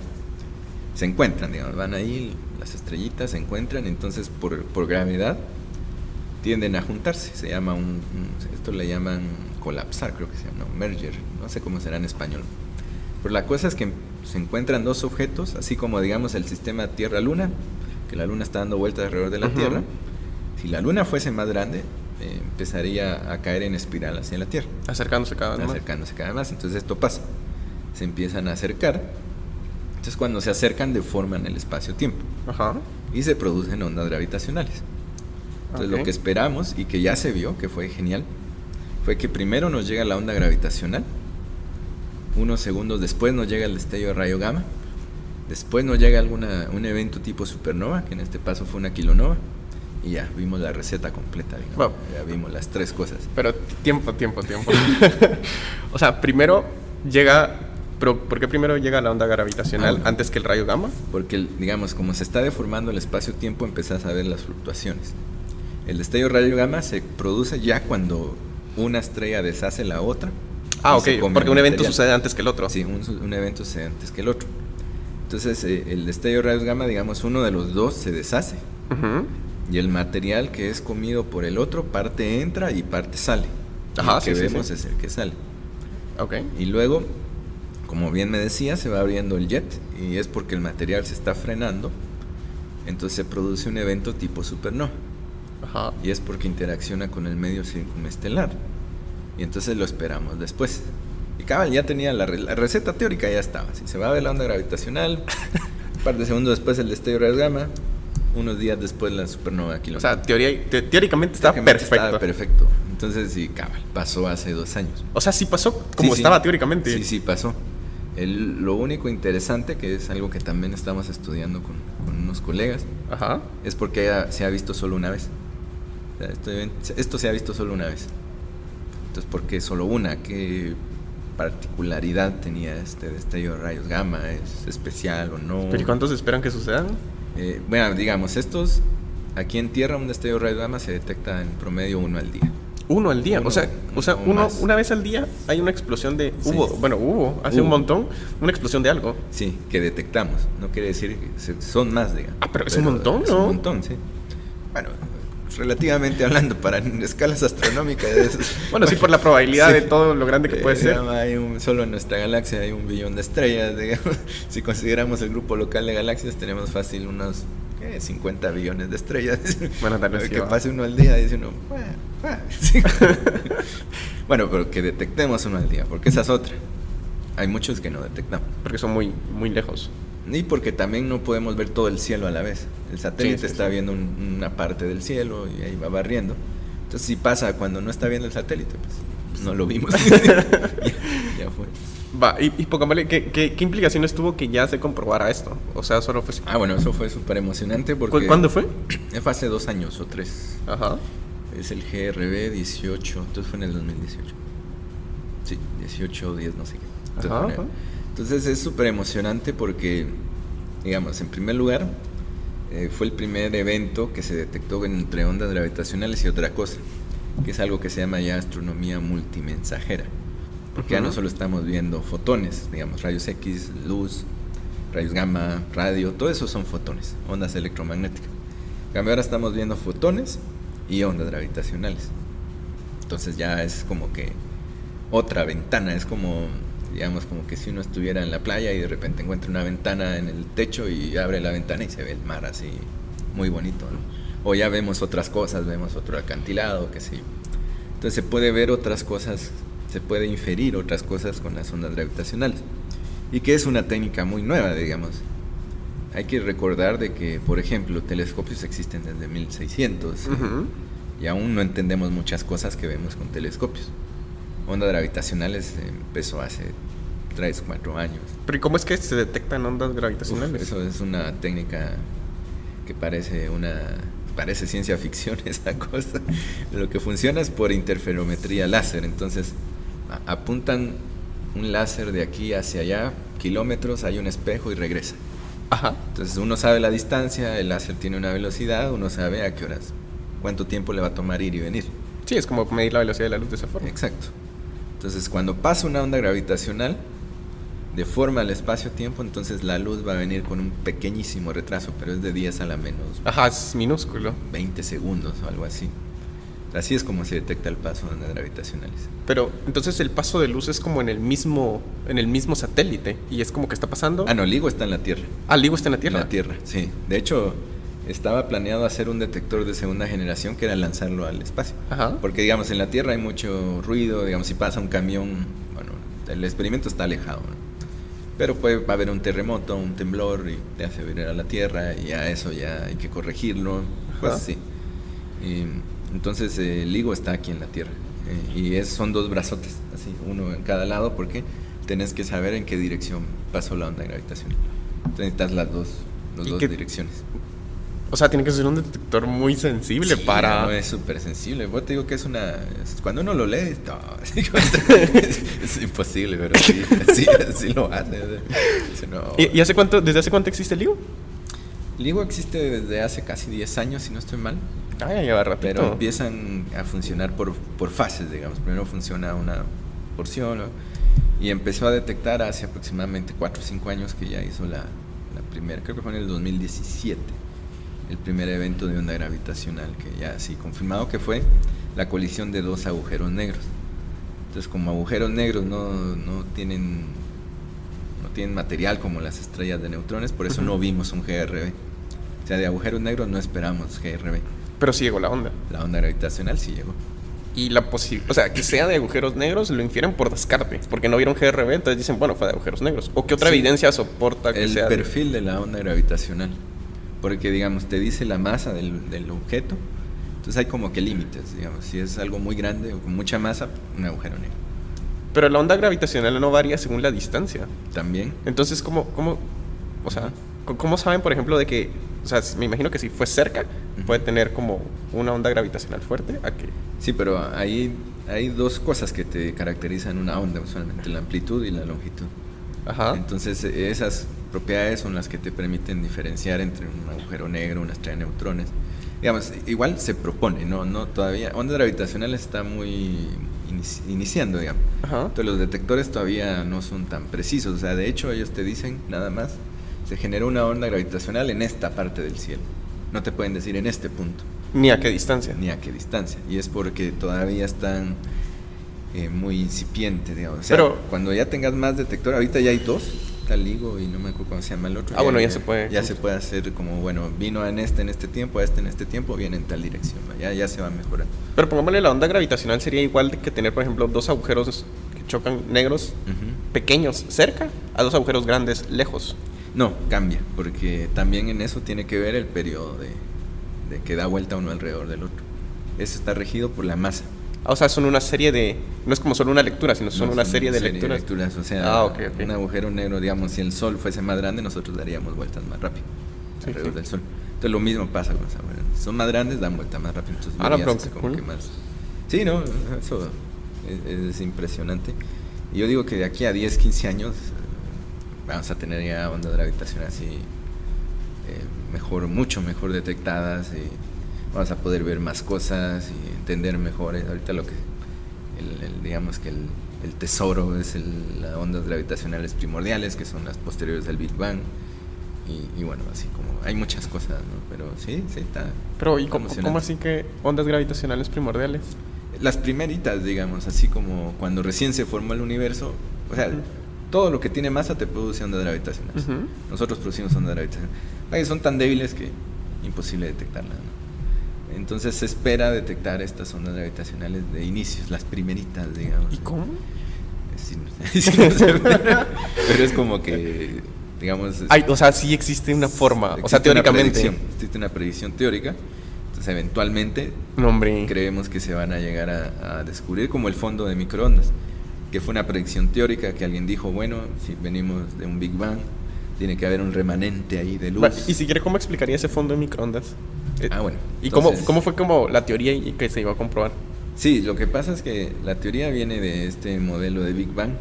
se encuentran, digamos, van ahí, las estrellitas se encuentran, entonces por, por gravedad tienden a juntarse. Se llama un, un- esto le llaman colapsar, creo que se llama, un merger, no sé cómo será en español. Pero la cosa es que se encuentran dos objetos, así como digamos el sistema Tierra-Luna, que la Luna está dando vueltas alrededor de la. Tierra. Si la Luna fuese más grande, eh, empezaría a caer en espiral hacia la Tierra, Acercándose cada vez más. acercándose cada vez más. Entonces esto pasa, se empiezan a acercar. Entonces cuando se acercan deforman el espacio-tiempo Ajá. y se producen ondas gravitacionales. Entonces lo que esperamos y que ya se vio, que fue genial, fue que primero nos llega la onda gravitacional, unos segundos después nos llega el destello de rayo gamma, después nos llega alguna, un evento tipo supernova, que en este caso fue una kilonova, y ya vimos la receta completa, digamos. Wow. ya vimos las tres cosas. Pero tiempo, tiempo, tiempo. [LAUGHS] o sea, primero llega. Pero ¿por qué primero llega la onda gravitacional Ah. antes que el rayo gamma? Porque, digamos, como se está deformando el espacio-tiempo, empezás a ver las fluctuaciones. El destello de rayo gamma se produce ya cuando una estrella deshace la otra. Ah, ok. Porque un evento material. sucede antes que el otro. Sí, un, un evento sucede antes que el otro. Entonces, eh, el destello de rayos gamma, digamos, uno de los dos se deshace. Ujú. Y el material que es comido por el otro, parte entra y parte sale. Y Ajá, el que sí, sí, vemos sí. es el que sale. Ok. Y luego, como bien me decía, se va abriendo el jet y es porque el material se está frenando. Entonces se produce un evento tipo supernova. Ajá. Y es porque interacciona con el medio circunestelar. Y entonces lo esperamos después. Y cabal, ya tenía la, re- la receta teórica, ya estaba. Si se va a ver la onda gravitacional, [LAUGHS] un par de segundos después el destello de gamma, unos días después la supernova O kilómetro. sea, teoría, te- teóricamente está Teóricamente perfecto. estaba perfecto. Entonces, sí, cabal, pasó hace dos años. O sea, sí pasó como Sí, sí. estaba teóricamente. Sí, sí, pasó. El- lo único interesante, que es algo que también estamos estudiando con, con unos colegas, Ajá. es porque se ha visto solo una vez. O sea, esto, esto se ha visto solo una vez. Entonces, ¿por qué solo una? ¿Qué particularidad tenía este destello de rayos gamma? ¿Es especial o no? ¿Pero y cuántos esperan que sucedan? Eh, bueno, digamos, estos, aquí en Tierra un destello de rayos gamma se detecta en promedio uno al día. Uno al día. Uno, o sea, o sea uno, una vez al día hay una explosión de. Sí. Hubo, bueno, hubo, hace un Hubo. montón, una explosión de algo. Sí, que detectamos. No quiere decir que son más, digamos. Ah, pero es un montón, Es ¿no? un montón, sí. Bueno, relativamente hablando, para escalas astronómicas. es- [LAUGHS] Bueno, sí, por la probabilidad Sí. de todo lo grande que puede Eh, ser. Hay un, solo en nuestra galaxia hay un billón de estrellas. [LAUGHS] Digamos. Si consideramos el grupo local de galaxias, tenemos fácil unos ¿qué? 50 billones de estrellas. [LAUGHS] Bueno, tal vez que va. pase uno al día, dice uno. "Buah, buah". Sí. bueno, pero que detectemos uno al día, porque esa es otra. Hay muchos que no detectamos. Porque son muy, muy lejos. Y porque también no podemos ver todo el cielo a la vez. El satélite Sí, sí, está sí. viendo un- una parte del cielo y ahí va barriendo. Entonces, si pasa cuando no está viendo el satélite, pues no lo vimos. ya, [LAUGHS] [LAUGHS] ya fue. Va, y, y Pocamole, ¿qué, qué, qué implicaciones tuvo que ya se comprobara esto? O sea, solo fue. Ah, bueno, eso fue súper emocionante porque... ¿Cu- ¿Cuándo fue? [CLEARS THROAT] Fue hace dos años o tres. Ajá. Es el GRB 18, entonces fue en el 2018. Sí, 18 o 10, no sé qué. Entonces, Ajá, ajá. Entonces es súper emocionante porque, digamos, en primer lugar, eh, fue el primer evento que se detectó entre ondas gravitacionales y otra cosa, que es algo que se llama ya astronomía multimensajera. Porque ya no solo estamos viendo fotones, digamos, rayos X, luz, rayos gamma, radio, todo eso son fotones, ondas electromagnéticas. En cambio, ahora estamos viendo fotones y ondas gravitacionales. Entonces ya es como que otra ventana, es como, digamos, como que si uno estuviera en la playa y de repente encuentra una ventana en el techo y abre la ventana y se ve el mar así, muy bonito, ¿no? O ya vemos otras cosas, vemos otro acantilado, sé yo. Entonces se puede ver otras cosas, se puede inferir otras cosas con las ondas gravitacionales. Y que es una técnica muy nueva, digamos. Hay que recordar de que, por ejemplo, telescopios existen desde 1600 Ujú. y aún no entendemos muchas cosas que vemos con telescopios. Ondas gravitacionales empezó hace 3, 4 años. Pero ¿y cómo es que se detectan ondas Uf, gravitacionales? eso es una técnica que parece una parece ciencia ficción [LAUGHS] esa cosa. Lo que funciona es por interferometría láser, entonces apuntan un láser de aquí hacia allá, kilómetros, hay un espejo y regresa. Ajá. Entonces uno sabe la distancia, el láser tiene una velocidad, uno sabe a qué horas, cuánto tiempo le va a tomar ir y venir. Sí, es como medir la velocidad de la luz de esa forma. Exacto. Entonces, cuando pasa una onda gravitacional, deforma el espacio-tiempo, entonces la luz va a venir con un pequeñísimo retraso, pero es de 10 a la menos Ajá, es minúsculo. 20 segundos o algo así. Así es como se detecta el paso de ondas gravitacionales. Pero entonces el paso de luz es como en el mismo, en el mismo satélite. Y es como que está pasando. Ah, no, LIGO está en la Tierra. Ah, LIGO está en la Tierra. En la Tierra, sí. De hecho, estaba planeado hacer un detector de segunda generación que era lanzarlo al espacio. Ajá. Porque, digamos, en la Tierra hay mucho ruido, digamos, si pasa un camión, bueno, el experimento está alejado, ¿no? Pero puede haber un terremoto, un temblor y te hace venir a la Tierra y a eso ya hay que corregirlo. Pues sí. Y, entonces eh, el LIGO está aquí en la Tierra. eh, y es, son dos brazotes, así, uno en cada lado, porque tenés que saber en qué dirección pasó la onda gravitacional. Entonces necesitas las dos, las ¿Y dos qué- direcciones. O sea, tiene que ser un detector muy sensible Sí, para. no, es súper sensible. Yo te digo que es una. cuando uno lo lee, no, [LAUGHS] es, [LAUGHS] imposible, pero sí, así, así lo hace. no. ¿Y, y hace cuánto, desde hace cuánto existe el LIGO? LIGO existe desde hace casi 10 años, si no estoy mal. Ah, ya lleva ratito. Pero empiezan a funcionar por, por fases, digamos. Primero funciona una porción ¿no? y empezó a detectar hace aproximadamente 4 o 5 años que ya hizo la, la primera, creo que fue en el 2017, el primer evento de onda gravitacional que ya sí confirmado que fue la colisión de dos agujeros negros. Entonces como agujeros negros no, no tienen no tienen material como las estrellas de neutrones, por eso no Ujú. vimos un GRB. O sea, de agujeros negros no esperamos GRB. Pero sí llegó la onda. La onda gravitacional sí llegó. Y la posibilidad. O sea, que sea de agujeros negros lo infieren por descarte. Porque no vieron GRB, entonces dicen, bueno, fue de agujeros negros. ¿O qué otra Sí. evidencia soporta que El sea. de- perfil de la onda gravitacional. Porque, digamos, te dice la masa del, del objeto. Entonces hay como que límites, digamos. Si es algo muy grande o con mucha masa, un agujero negro. Pero la onda gravitacional no varía según la distancia. También. Entonces, ¿cómo, cómo, o sea, ¿cómo saben, por ejemplo, de que o sea, me imagino que si fue cerca, puede tener como una onda gravitacional fuerte a que... Sí, pero ahí hay dos cosas que te caracterizan una onda usualmente, la amplitud y la longitud. Ajá. Entonces esas propiedades son las que te permiten diferenciar entre un agujero negro, una estrella de neutrones. Digamos, igual se propone, ¿no? no todavía, ondas gravitacionales está muy iniciando, digamos. Ajá. Entonces los detectores todavía no son tan precisos, o sea, de hecho ellos te dicen nada más, se generó una onda gravitacional en esta parte del cielo. No te pueden decir en este punto. Ni a qué distancia. Ni a qué distancia. Y es porque todavía están eh, muy incipientes, digamos. Pero cuando ya tengas más detectores, ahorita ya hay dos, tal LIGO y no me acuerdo cómo se llama el otro. Ah, bueno, ya, se puede. Ya se puede hacer como, bueno, vino en este en este tiempo, a este en este tiempo, viene en tal dirección. Ya, ya se va mejorando. Pero pongámosle la onda gravitacional sería igual que tener, por ejemplo, dos agujeros que chocan negros pequeños cerca a dos agujeros grandes lejos. No, cambia, porque también en eso tiene que ver el periodo de, que da vuelta uno alrededor del otro. Eso está regido por la masa. O sea, son una serie de... No es como solo una lectura, sino son una serie, de lecturas. O sea, ah, un agujero negro, digamos, si el Sol fuese más grande, nosotros daríamos vueltas más rápido alrededor del Sol. Entonces lo mismo pasa con los agujeros. Son más grandes, dan vueltas más rápido. Entonces, ah, no, como que más... Sí, no, eso es, impresionante. Y yo digo que de aquí a 10, 15 años vamos a tener ya ondas gravitacionales así eh, mejor, mucho mejor detectadas y vamos a poder ver más cosas y entender mejor. Eh, ahorita lo que, el, digamos que el, el tesoro es las ondas gravitacionales primordiales, que son las posteriores del Big Bang. Y, bueno, así como hay muchas cosas, ¿no? Pero sí, sí, está. Pero, ¿y cómo, así que ondas gravitacionales primordiales? Las primeritas, digamos, así como cuando recién se formó el universo, o sea, todo lo que tiene masa te produce ondas gravitacionales. Nosotros producimos ondas gravitacionales. Son tan débiles que imposible detectarlas. Entonces se espera detectar estas ondas gravitacionales de inicios, las primeritas, digamos. ¿Y cómo? [LAUGHS] pero es como que, digamos... o sea, sí existe una forma, o sea, teóricamente. existe una predicción teórica. Entonces, eventualmente, creemos que se van a llegar a descubrir como el fondo de microondas que fue una predicción teórica que alguien dijo, bueno, si venimos de un Big Bang, tiene que haber un remanente ahí de luz. Y si quiere, ¿cómo explicaría ese fondo de microondas? Eh, ah, bueno. ¿Y cómo, cómo fue como la teoría y que se iba a comprobar? Sí, lo que pasa es que la teoría viene de este modelo de Big Bang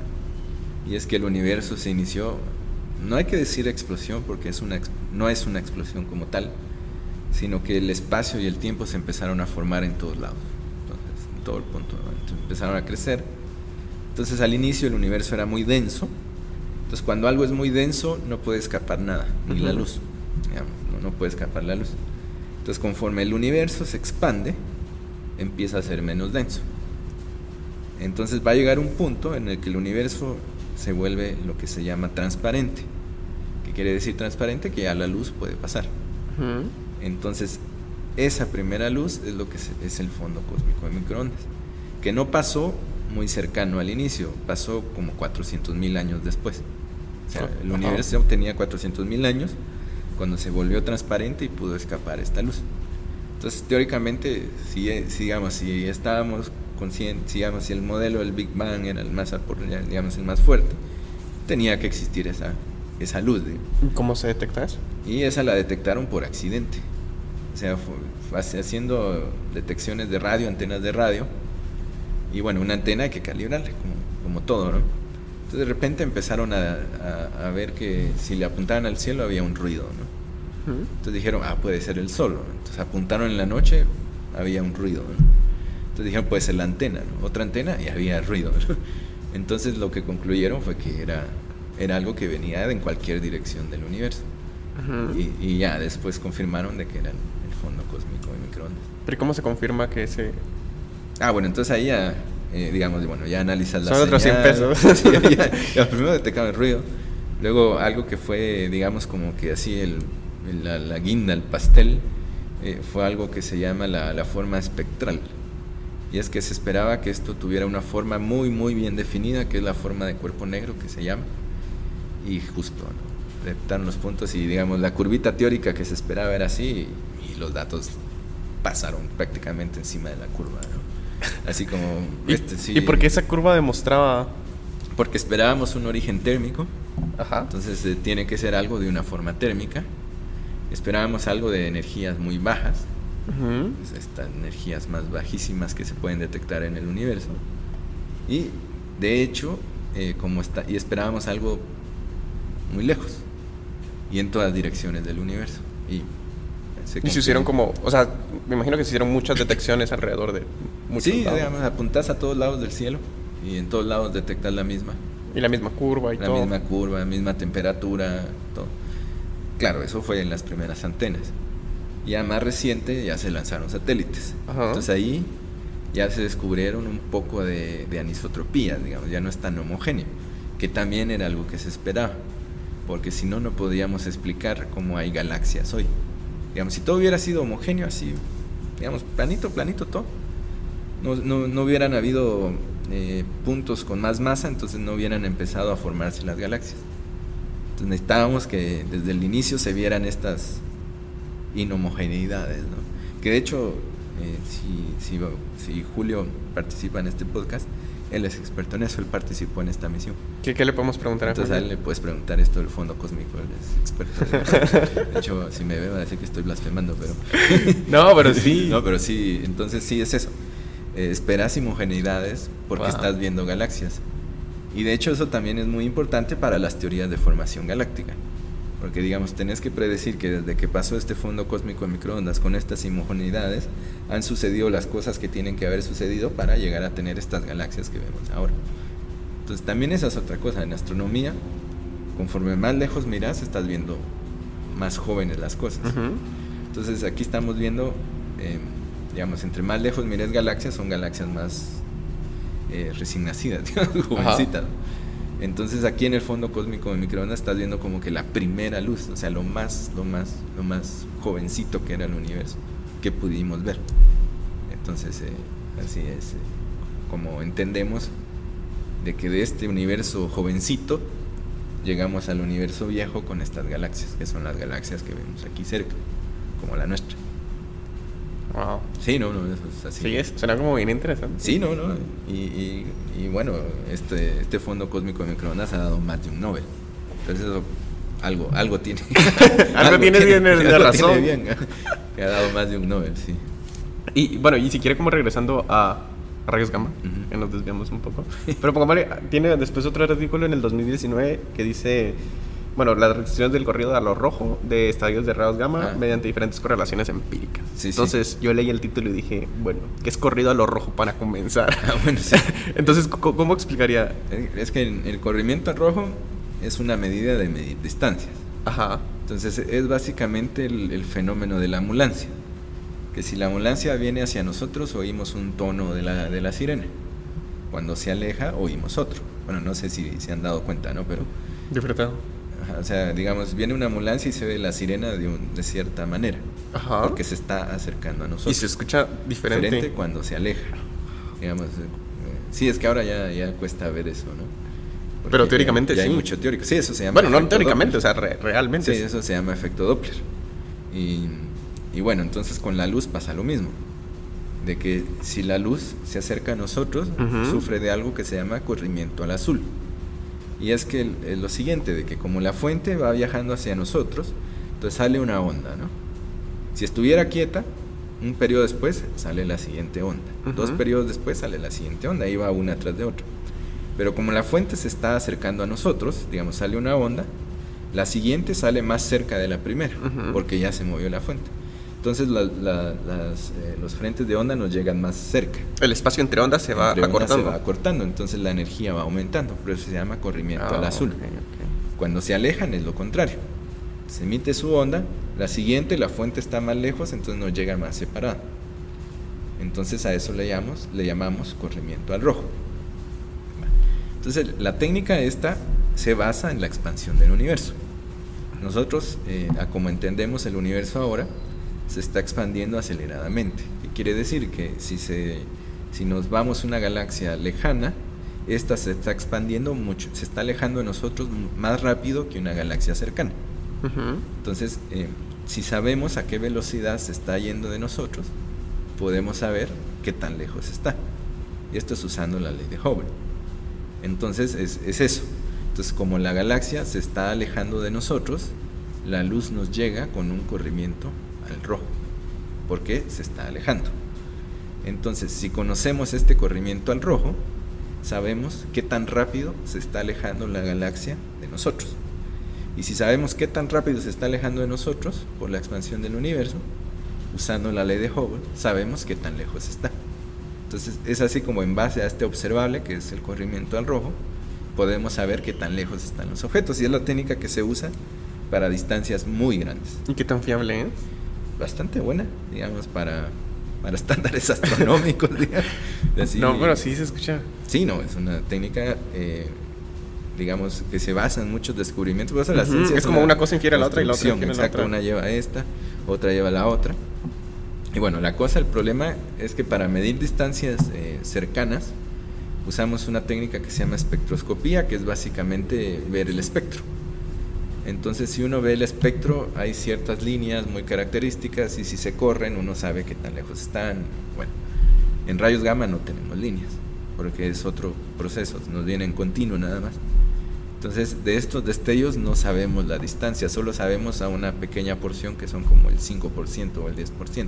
y es que el universo se inició, no hay que decir explosión porque es una, no es una explosión como tal, sino que el espacio y el tiempo se empezaron a formar en todos lados, entonces, en todo el punto, empezaron a crecer entonces al inicio el universo era muy denso. Entonces cuando algo es muy denso no puede escapar nada, ni la luz. no, puede escapar la luz. Entonces conforme el universo se expande, empieza a ser menos denso. Entonces va a llegar un punto en el que el universo se vuelve lo que se llama transparente. ¿Qué quiere decir transparente? Que ya la luz puede pasar. Entonces, esa primera luz es lo que es el fondo cósmico de microondas, que no pasó muy cercano al inicio, pasó como 400 mil años después. O sea, el universo tenía 400 mil años cuando se volvió transparente y pudo escapar esta luz. Entonces, teóricamente, si, digamos, si estábamos conscientes, digamos, si el modelo del Big Bang era el más, digamos, el más fuerte, tenía que existir esa, esa luz. ¿Cómo se detecta eso? Y esa la detectaron por accidente. O sea, haciendo detecciones de radio, antenas de radio, y bueno, una antena hay que calibrarle, como, todo, ¿no? Entonces de repente empezaron a, a, ver que si le apuntaban al cielo había un ruido, ¿no? Entonces dijeron, ah, puede ser el sol. Entonces apuntaron en la noche, había un ruido, ¿no? Entonces dijeron, puede ser la antena, ¿no? Otra antena y había ruido, ¿no? [LAUGHS] Entonces lo que concluyeron fue que era, era algo que venía en cualquier dirección del universo. y, y, ya después confirmaron de que era el fondo cósmico de microondas. ¿Pero cómo se confirma que ese Ah, bueno, entonces ahí ya, eh, digamos, bueno, ya analizas la Son otros 100 pesos. [LAUGHS] ya, primero detectaba el ruido. Luego algo que fue, digamos, como que así el, la, guinda, el pastel, eh, fue algo que se llama la, la, forma espectral. Y es que se esperaba que esto tuviera una forma muy, muy bien definida, que es la forma de cuerpo negro que se llama. Y justo, ¿no? detectaron los puntos y, digamos, la curvita teórica que se esperaba era así y, y los datos pasaron prácticamente encima de la curva, ¿no? Así como... [LAUGHS] ¿Y, este, sí. ¿Y porque esa curva demostraba...? Porque esperábamos un origen térmico. Ajá. Entonces eh, tiene que ser algo de una forma térmica. Esperábamos algo de energías muy bajas, pues, estas energías más bajísimas que se pueden detectar en el universo. Y de hecho, eh, como está, y esperábamos algo muy lejos y en todas direcciones del universo. Y se, y se hicieron como, o sea, me imagino que se hicieron muchas detecciones alrededor de muchos Sí, digamos, apuntás a todos lados del cielo y en todos lados detectas la misma. Y la misma curva y la todo. La misma curva, la misma temperatura, todo. Claro, eso fue en las primeras antenas. Ya más reciente ya se lanzaron satélites. Entonces ahí ya se descubrieron un poco de, de anisotropía, digamos, ya no es tan homogéneo, que también era algo que se esperaba, porque si no, no podíamos explicar cómo hay galaxias hoy. Digamos, si todo hubiera sido homogéneo, así, digamos, planito, planito todo, no, no, no hubieran habido eh, puntos con más masa, entonces no hubieran empezado a formarse las galaxias. Entonces necesitábamos que desde el inicio se vieran estas inhomogeneidades, ¿no? Que de hecho eh, si, si, Julio participa en este podcast, él es experto en eso, él participó en esta misión. ¿Qué, qué le podemos preguntar Entonces a, él le puedes preguntar esto del fondo cósmico, él es experto. de hecho, si me ve va a decir que estoy blasfemando, pero... [LAUGHS] no, pero sí. [LAUGHS] no, pero sí, entonces sí es eso. Eh, esperas homogeneidades porque estás viendo galaxias. Y de hecho eso también es muy importante para las teorías de formación galáctica. Porque digamos, tenés que predecir que desde que pasó este fondo cósmico de microondas con estas inhomogeneidades, han sucedido las cosas que tienen que haber sucedido para llegar a tener estas galaxias que vemos ahora. Entonces también esa es otra cosa. En astronomía, conforme más lejos miras, estás viendo más jóvenes las cosas. Entonces aquí estamos viendo, eh, digamos, entre más lejos mires galaxias, son galaxias más eh, recién nacidas, [LAUGHS] digamos, jovencitas. Entonces aquí en el fondo cósmico de microondas estás viendo como que la primera luz, o sea, lo más, lo más, lo más jovencito que era el universo que pudimos ver. Entonces, eh, así es, eh, como entendemos de que de este universo jovencito llegamos al universo viejo con estas galaxias, que son las galaxias que vemos aquí cerca, como la nuestra. Wow. Sí, no, no, eso es así. Sí, es, suena como bien interesante. Sí, no, no. Y, y, bueno, este, este fondo cósmico de microondas ha dado más de un Nobel. Entonces eso algo, algo tiene. [LAUGHS] algo, tiene bien de razón. bien, [LAUGHS] que ha dado más de un Nobel, sí. Y bueno, y si quiere como regresando a, rayos gamma, que nos desviamos un poco. Pero pongámosle, tiene después otro artículo en el 2019 que dice bueno, las restricciones del corrido a lo rojo de estadios de rayos gamma ah. mediante diferentes correlaciones empíricas. Entonces yo leí el título y dije, bueno, ¿qué es corrido a lo rojo para comenzar? Ah, bueno, [LAUGHS] Entonces, ¿cómo, explicaría? Es que el corrimiento al rojo es una medida de medir distancias. Ajá. Entonces es básicamente el, fenómeno de la ambulancia. Que si la ambulancia viene hacia nosotros, oímos un tono de la, de la sirena. Cuando se aleja, oímos otro. Bueno, no sé si se han dado cuenta, ¿no? Pero... Disfrutado o sea, digamos, viene una ambulancia y se ve la sirena de, de cierta manera. Ajá. Porque se está acercando a nosotros. Y se escucha diferente. Diferente cuando se aleja. Digamos, eh, sí, es que ahora ya, ya cuesta ver eso, ¿no? Pero teóricamente ya, sí. hay mucho teórico. Sí, eso se llama. Bueno, no teóricamente, o sea, realmente. Sí, eso se llama efecto Doppler. Y, y bueno, entonces con la luz pasa lo mismo. De que si la luz se acerca a nosotros, sufre de algo que se llama corrimiento al azul. Y es que es lo siguiente, de que como la fuente va viajando hacia nosotros, entonces sale una onda, ¿no? Si estuviera quieta, un periodo después sale la siguiente onda. Dos periodos después sale la siguiente onda, ahí va una tras de otra. Pero como la fuente se está acercando a nosotros, digamos, sale una onda, la siguiente sale más cerca de la primera, porque ya se movió la fuente. Entonces eh, los frentes de onda nos llegan más cerca. El espacio entre ondas se va acortando. se va acortando, entonces la energía va aumentando, por eso se llama corrimiento al ah, azul. Cuando se alejan es lo contrario. Se emite su onda, la siguiente, la fuente está más lejos, entonces nos llega más separada. Entonces a eso le llamamos, le llamamos corrimiento al rojo. Entonces la técnica esta se basa en la expansión del universo. Nosotros, eh, como entendemos el universo ahora, se está expandiendo aceleradamente. ¿Qué quiere decir? Que si, se, si nos vamos a una galaxia lejana, esta se está expandiendo mucho, se está alejando de nosotros más rápido que una galaxia cercana. Entonces, eh, si sabemos a qué velocidad se está yendo de nosotros, podemos saber qué tan lejos está. Y esto es usando la ley de Hubble. Entonces, es, es eso. Entonces, como la galaxia se está alejando de nosotros, la luz nos llega con un corrimiento al rojo, porque se está alejando. Entonces, si conocemos este corrimiento al rojo, sabemos qué tan rápido se está alejando la galaxia de nosotros. Y si sabemos qué tan rápido se está alejando de nosotros por la expansión del universo, usando la ley de Hubble, sabemos qué tan lejos está. Entonces es así como en base a este observable, que es el corrimiento al rojo, podemos saber qué tan lejos están los objetos. Y es la técnica que se usa para distancias muy grandes. ¿Y qué tan fiable es? Bastante buena, digamos, para, para [LAUGHS] estándares astronómicos. digamos. [LAUGHS] no, pero sí se escucha. Sí, no, es una técnica... Eh, digamos, que se basa en muchos descubrimientos. Pues, la ciencia es, como una cosa infiere a la otra y la otra infiere Exacto, la otra. una lleva a esta, otra lleva a la otra. Y bueno, la cosa, el problema es que para medir distancias eh, cercanas usamos una técnica que se llama espectroscopía, que es básicamente ver el espectro. Entonces, si uno ve el espectro, hay ciertas líneas muy características y si se corren, uno sabe qué tan lejos están. Bueno, en rayos gamma no tenemos líneas, porque es otro proceso, nos viene en continuo nada más. Entonces, de estos destellos no sabemos la distancia, solo sabemos a una pequeña porción que son como el 5% o el 10%.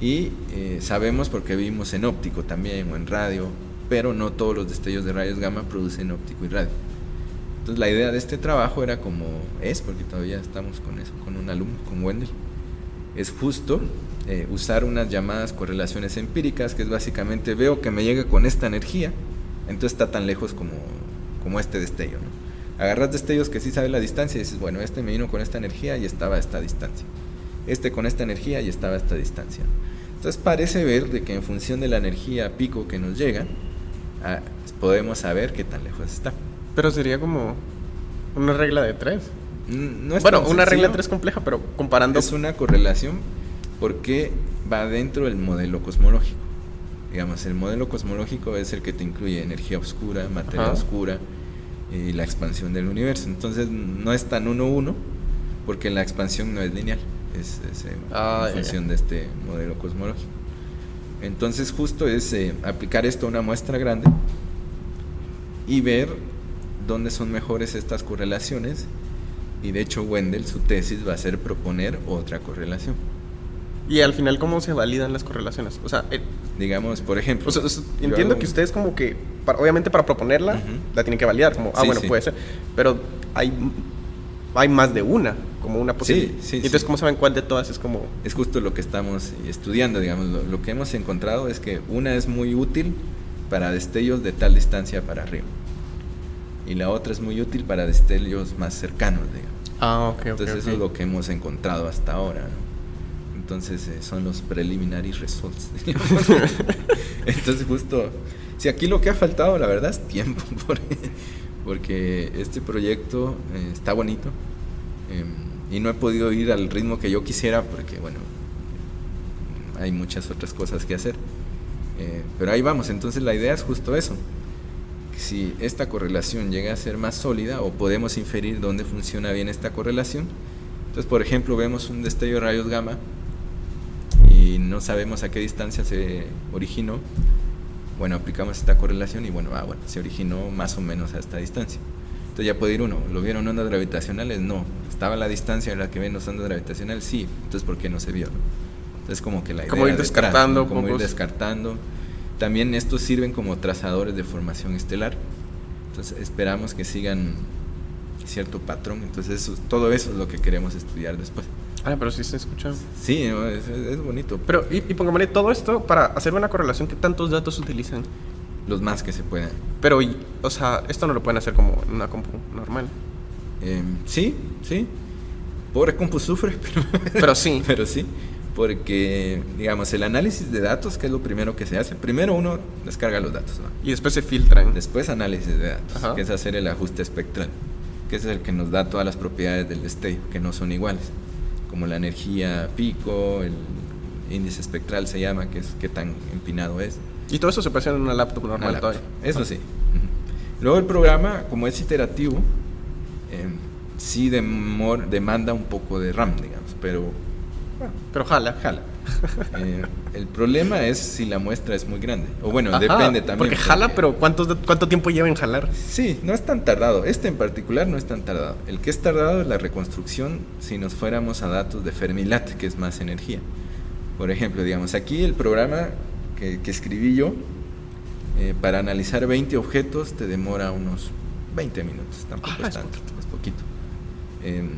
Y eh, sabemos porque vimos en óptico también o en radio, pero no todos los destellos de rayos gamma producen óptico y radio. Entonces la idea de este trabajo era como es, porque todavía estamos con eso, con un alumno, con Wendell, es justo eh, usar unas llamadas correlaciones empíricas, que es básicamente veo que me llega con esta energía, entonces está tan lejos como, como este destello. ¿no? Agarras destellos que sí sabe la distancia y dices, bueno, este me vino con esta energía y estaba a esta distancia. Este con esta energía y estaba a esta distancia. Entonces parece ver de que en función de la energía pico que nos llega, ah, podemos saber qué tan lejos está. Pero sería como una regla de tres. No es bueno, una regla de tres compleja, pero comparando... Es una correlación porque va dentro del modelo cosmológico. Digamos, el modelo cosmológico es el que te incluye energía oscura, materia oscura y la expansión del universo. Entonces no es tan uno uno porque la expansión no es lineal es, en ah, función de este modelo cosmológico. Entonces justo es eh, aplicar esto a una muestra grande y ver dónde son mejores estas correlaciones y de hecho Wendell su tesis va a ser proponer otra correlación. Y al final, ¿cómo se validan las correlaciones? O sea, eh, digamos, por ejemplo. entiendo que ustedes como que, obviamente para proponerla, la tienen que validar, como, ah, bueno, puede ser, pero hay, hay más de una como una posibilidad. Sí, sí, entonces, ¿cómo saben cuál de todas es como...? Es justo lo que estamos estudiando, digamos. Lo, que hemos encontrado es que una es muy útil para destellos de tal distancia para arriba. Y la otra es muy útil para destellos más cercanos, digamos. Ah, ok, Entonces, eso es lo que hemos encontrado hasta ahora, Entonces, eh, son los preliminary results. [LAUGHS] Entonces, justo... Si aquí lo que ha faltado, la verdad, es tiempo, [LAUGHS] porque este proyecto eh, está bonito. Em, y no he podido ir al ritmo que yo quisiera porque, bueno, hay muchas otras cosas que hacer. Eh, pero ahí vamos, entonces la idea es justo eso. Si esta correlación llega a ser más sólida o podemos inferir dónde funciona bien esta correlación, entonces por ejemplo vemos un destello de rayos gamma y no sabemos a qué distancia se originó, bueno, aplicamos esta correlación y bueno, ah, bueno, se originó más o menos a esta distancia. Entonces ya puede ir uno, ¿lo vieron ondas gravitacionales? No. ¿Estaba la distancia en la que ven las ondas gravitacionales? Sí. Entonces, ¿por qué no se vio? Entonces, como que la idea Como ir descartando. Como ir descartando. También estos sirven como trazadores de formación estelar. Entonces, esperamos que sigan cierto patrón. Entonces, todo eso es lo que queremos estudiar después. Ah, pero sí se escucha. Sí, es, bonito. Pero, y, y pongámosle todo esto para hacer una correlación, ¿qué tantos datos utilizan? Los más que se puedan. Pero, o sea, esto no lo pueden hacer como en una compu normal. Em, sí, sí. Pobre compu sufre, [LAUGHS] pero, pero sí. pero sí. Porque, digamos, el análisis de datos, que es lo primero que se hace, primero uno descarga los datos. Y después se filtran. Después análisis de datos, que es hacer el ajuste espectral, que es el que nos da todas las propiedades del destello, que no son iguales, como la energía pico, el índice espectral se llama, que es qué tan empinado es. Y todo eso se puede hacer en una laptop normal Eso sí. Luego el programa, como es iterativo, eh, sí demanda un poco de RAM, digamos, pero... pero jala. Jala. [LAUGHS] Eh, el problema es si la muestra es muy grande. O bueno, depende también. Porque jala, pero ¿cuánto, ¿cuánto tiempo lleva en jalar? Sí, no es tan tardado. Este en particular no es tan tardado. El que es tardado es la reconstrucción si nos fuéramos a datos de Fermilat, que es más energía. Por ejemplo, digamos, aquí el programa que, escribí yo, eh, para analizar 20 objetos te demora unos 20 minutos, tampoco es, tanto, es poquito. Em,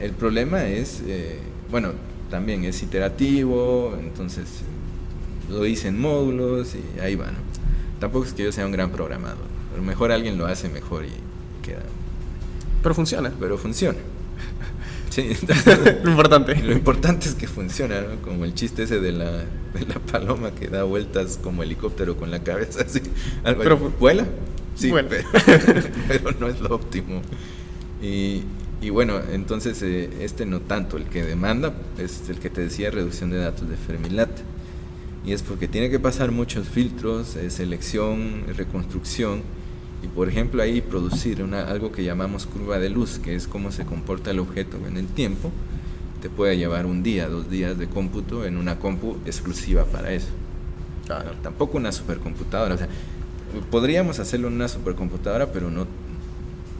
el problema es, eh, bueno, también es iterativo, entonces lo hice en módulos y ahí va, ¿no? Tampoco es que yo sea un gran programador, a lo mejor alguien lo hace mejor y queda... Pero funciona. Pero funciona. [LAUGHS] Sí, lo importante. Lo importante es que funciona, ¿no? Como el chiste ese de la, de la paloma que da vueltas como helicóptero con la cabeza, [LAUGHS] así. pero vuela. Sí, [LAUGHS] pero, no es lo óptimo. Y, y bueno, entonces eh, este no tanto, el que demanda es el que te decía reducción de datos de Fermilat. Y es porque tiene que pasar muchos filtros, eh, selección, reconstrucción y por ejemplo ahí producir una, algo que llamamos curva de luz, que es cómo se comporta el objeto en el tiempo, te puede llevar un día, dos días de cómputo en una compu exclusiva para eso. Claro. Tampoco una supercomputadora, o sea, podríamos hacerlo en una supercomputadora, pero no,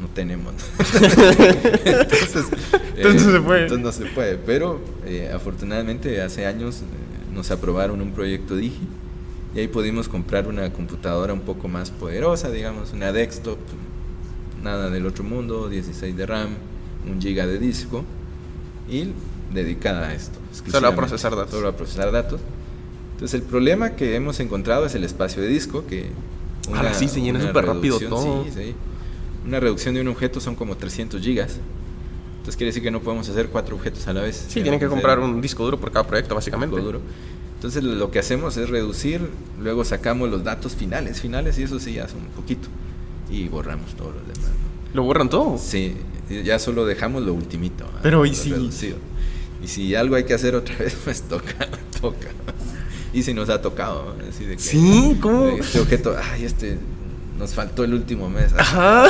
no tenemos. [LAUGHS] entonces, entonces, se puede. Entonces no se puede, pero eh, afortunadamente hace años eh, nos aprobaron un proyecto Digi y ahí pudimos comprar una computadora un poco más poderosa, digamos, una desktop, nada del otro mundo, 16 de RAM, un giga de disco y dedicada a esto. Solo a procesar datos. Solo a procesar datos. Entonces el problema que hemos encontrado es el espacio de disco, que... Ahora sí, se llena súper rápido todo. Sí, sí. Una reducción de un objeto son como 300 gigas. Entonces quiere decir que no podemos hacer cuatro objetos a la vez. Sí, tienen que comprar un disco duro por cada proyecto, básicamente. Disco duro. Entonces lo que hacemos es reducir, luego sacamos los datos finales, finales y eso sí ya son un poquito y borramos todos los demás. ¿Lo borran todo? Sí, ya solo dejamos lo ultimito. Pero y si y si algo hay que hacer otra vez, [LAUGHS] pues toca, toca. Y si nos ha tocado, así de que, Sí, ¿cómo? Este objeto, ay, este nos faltó el último mes. Ajá.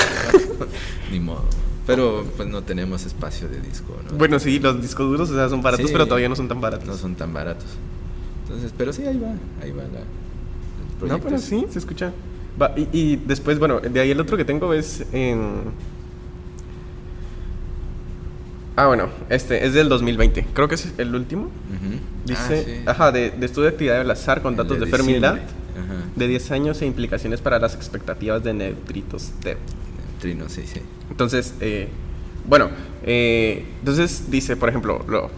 [LAUGHS] Ni modo. Pero pues no tenemos espacio de disco, ¿no? Bueno, sí, los discos duros o sea, son baratos, pero todavía no son tan baratos. No son tan baratos. Entonces, pero sí, ahí va, ahí va la, No, pero sí, se escucha. Va, y, después, bueno, de ahí el otro que tengo es en... Ah, bueno, este es del 2020. Creo que es el último. Dice, ah, ajá, de, estudio de actividad del azar con datos de, Fermilab de 10 años e implicaciones para las expectativas de neutritos de Neutrinos, sí, sí. Entonces, eh, bueno, eh, entonces dice, por ejemplo, lo,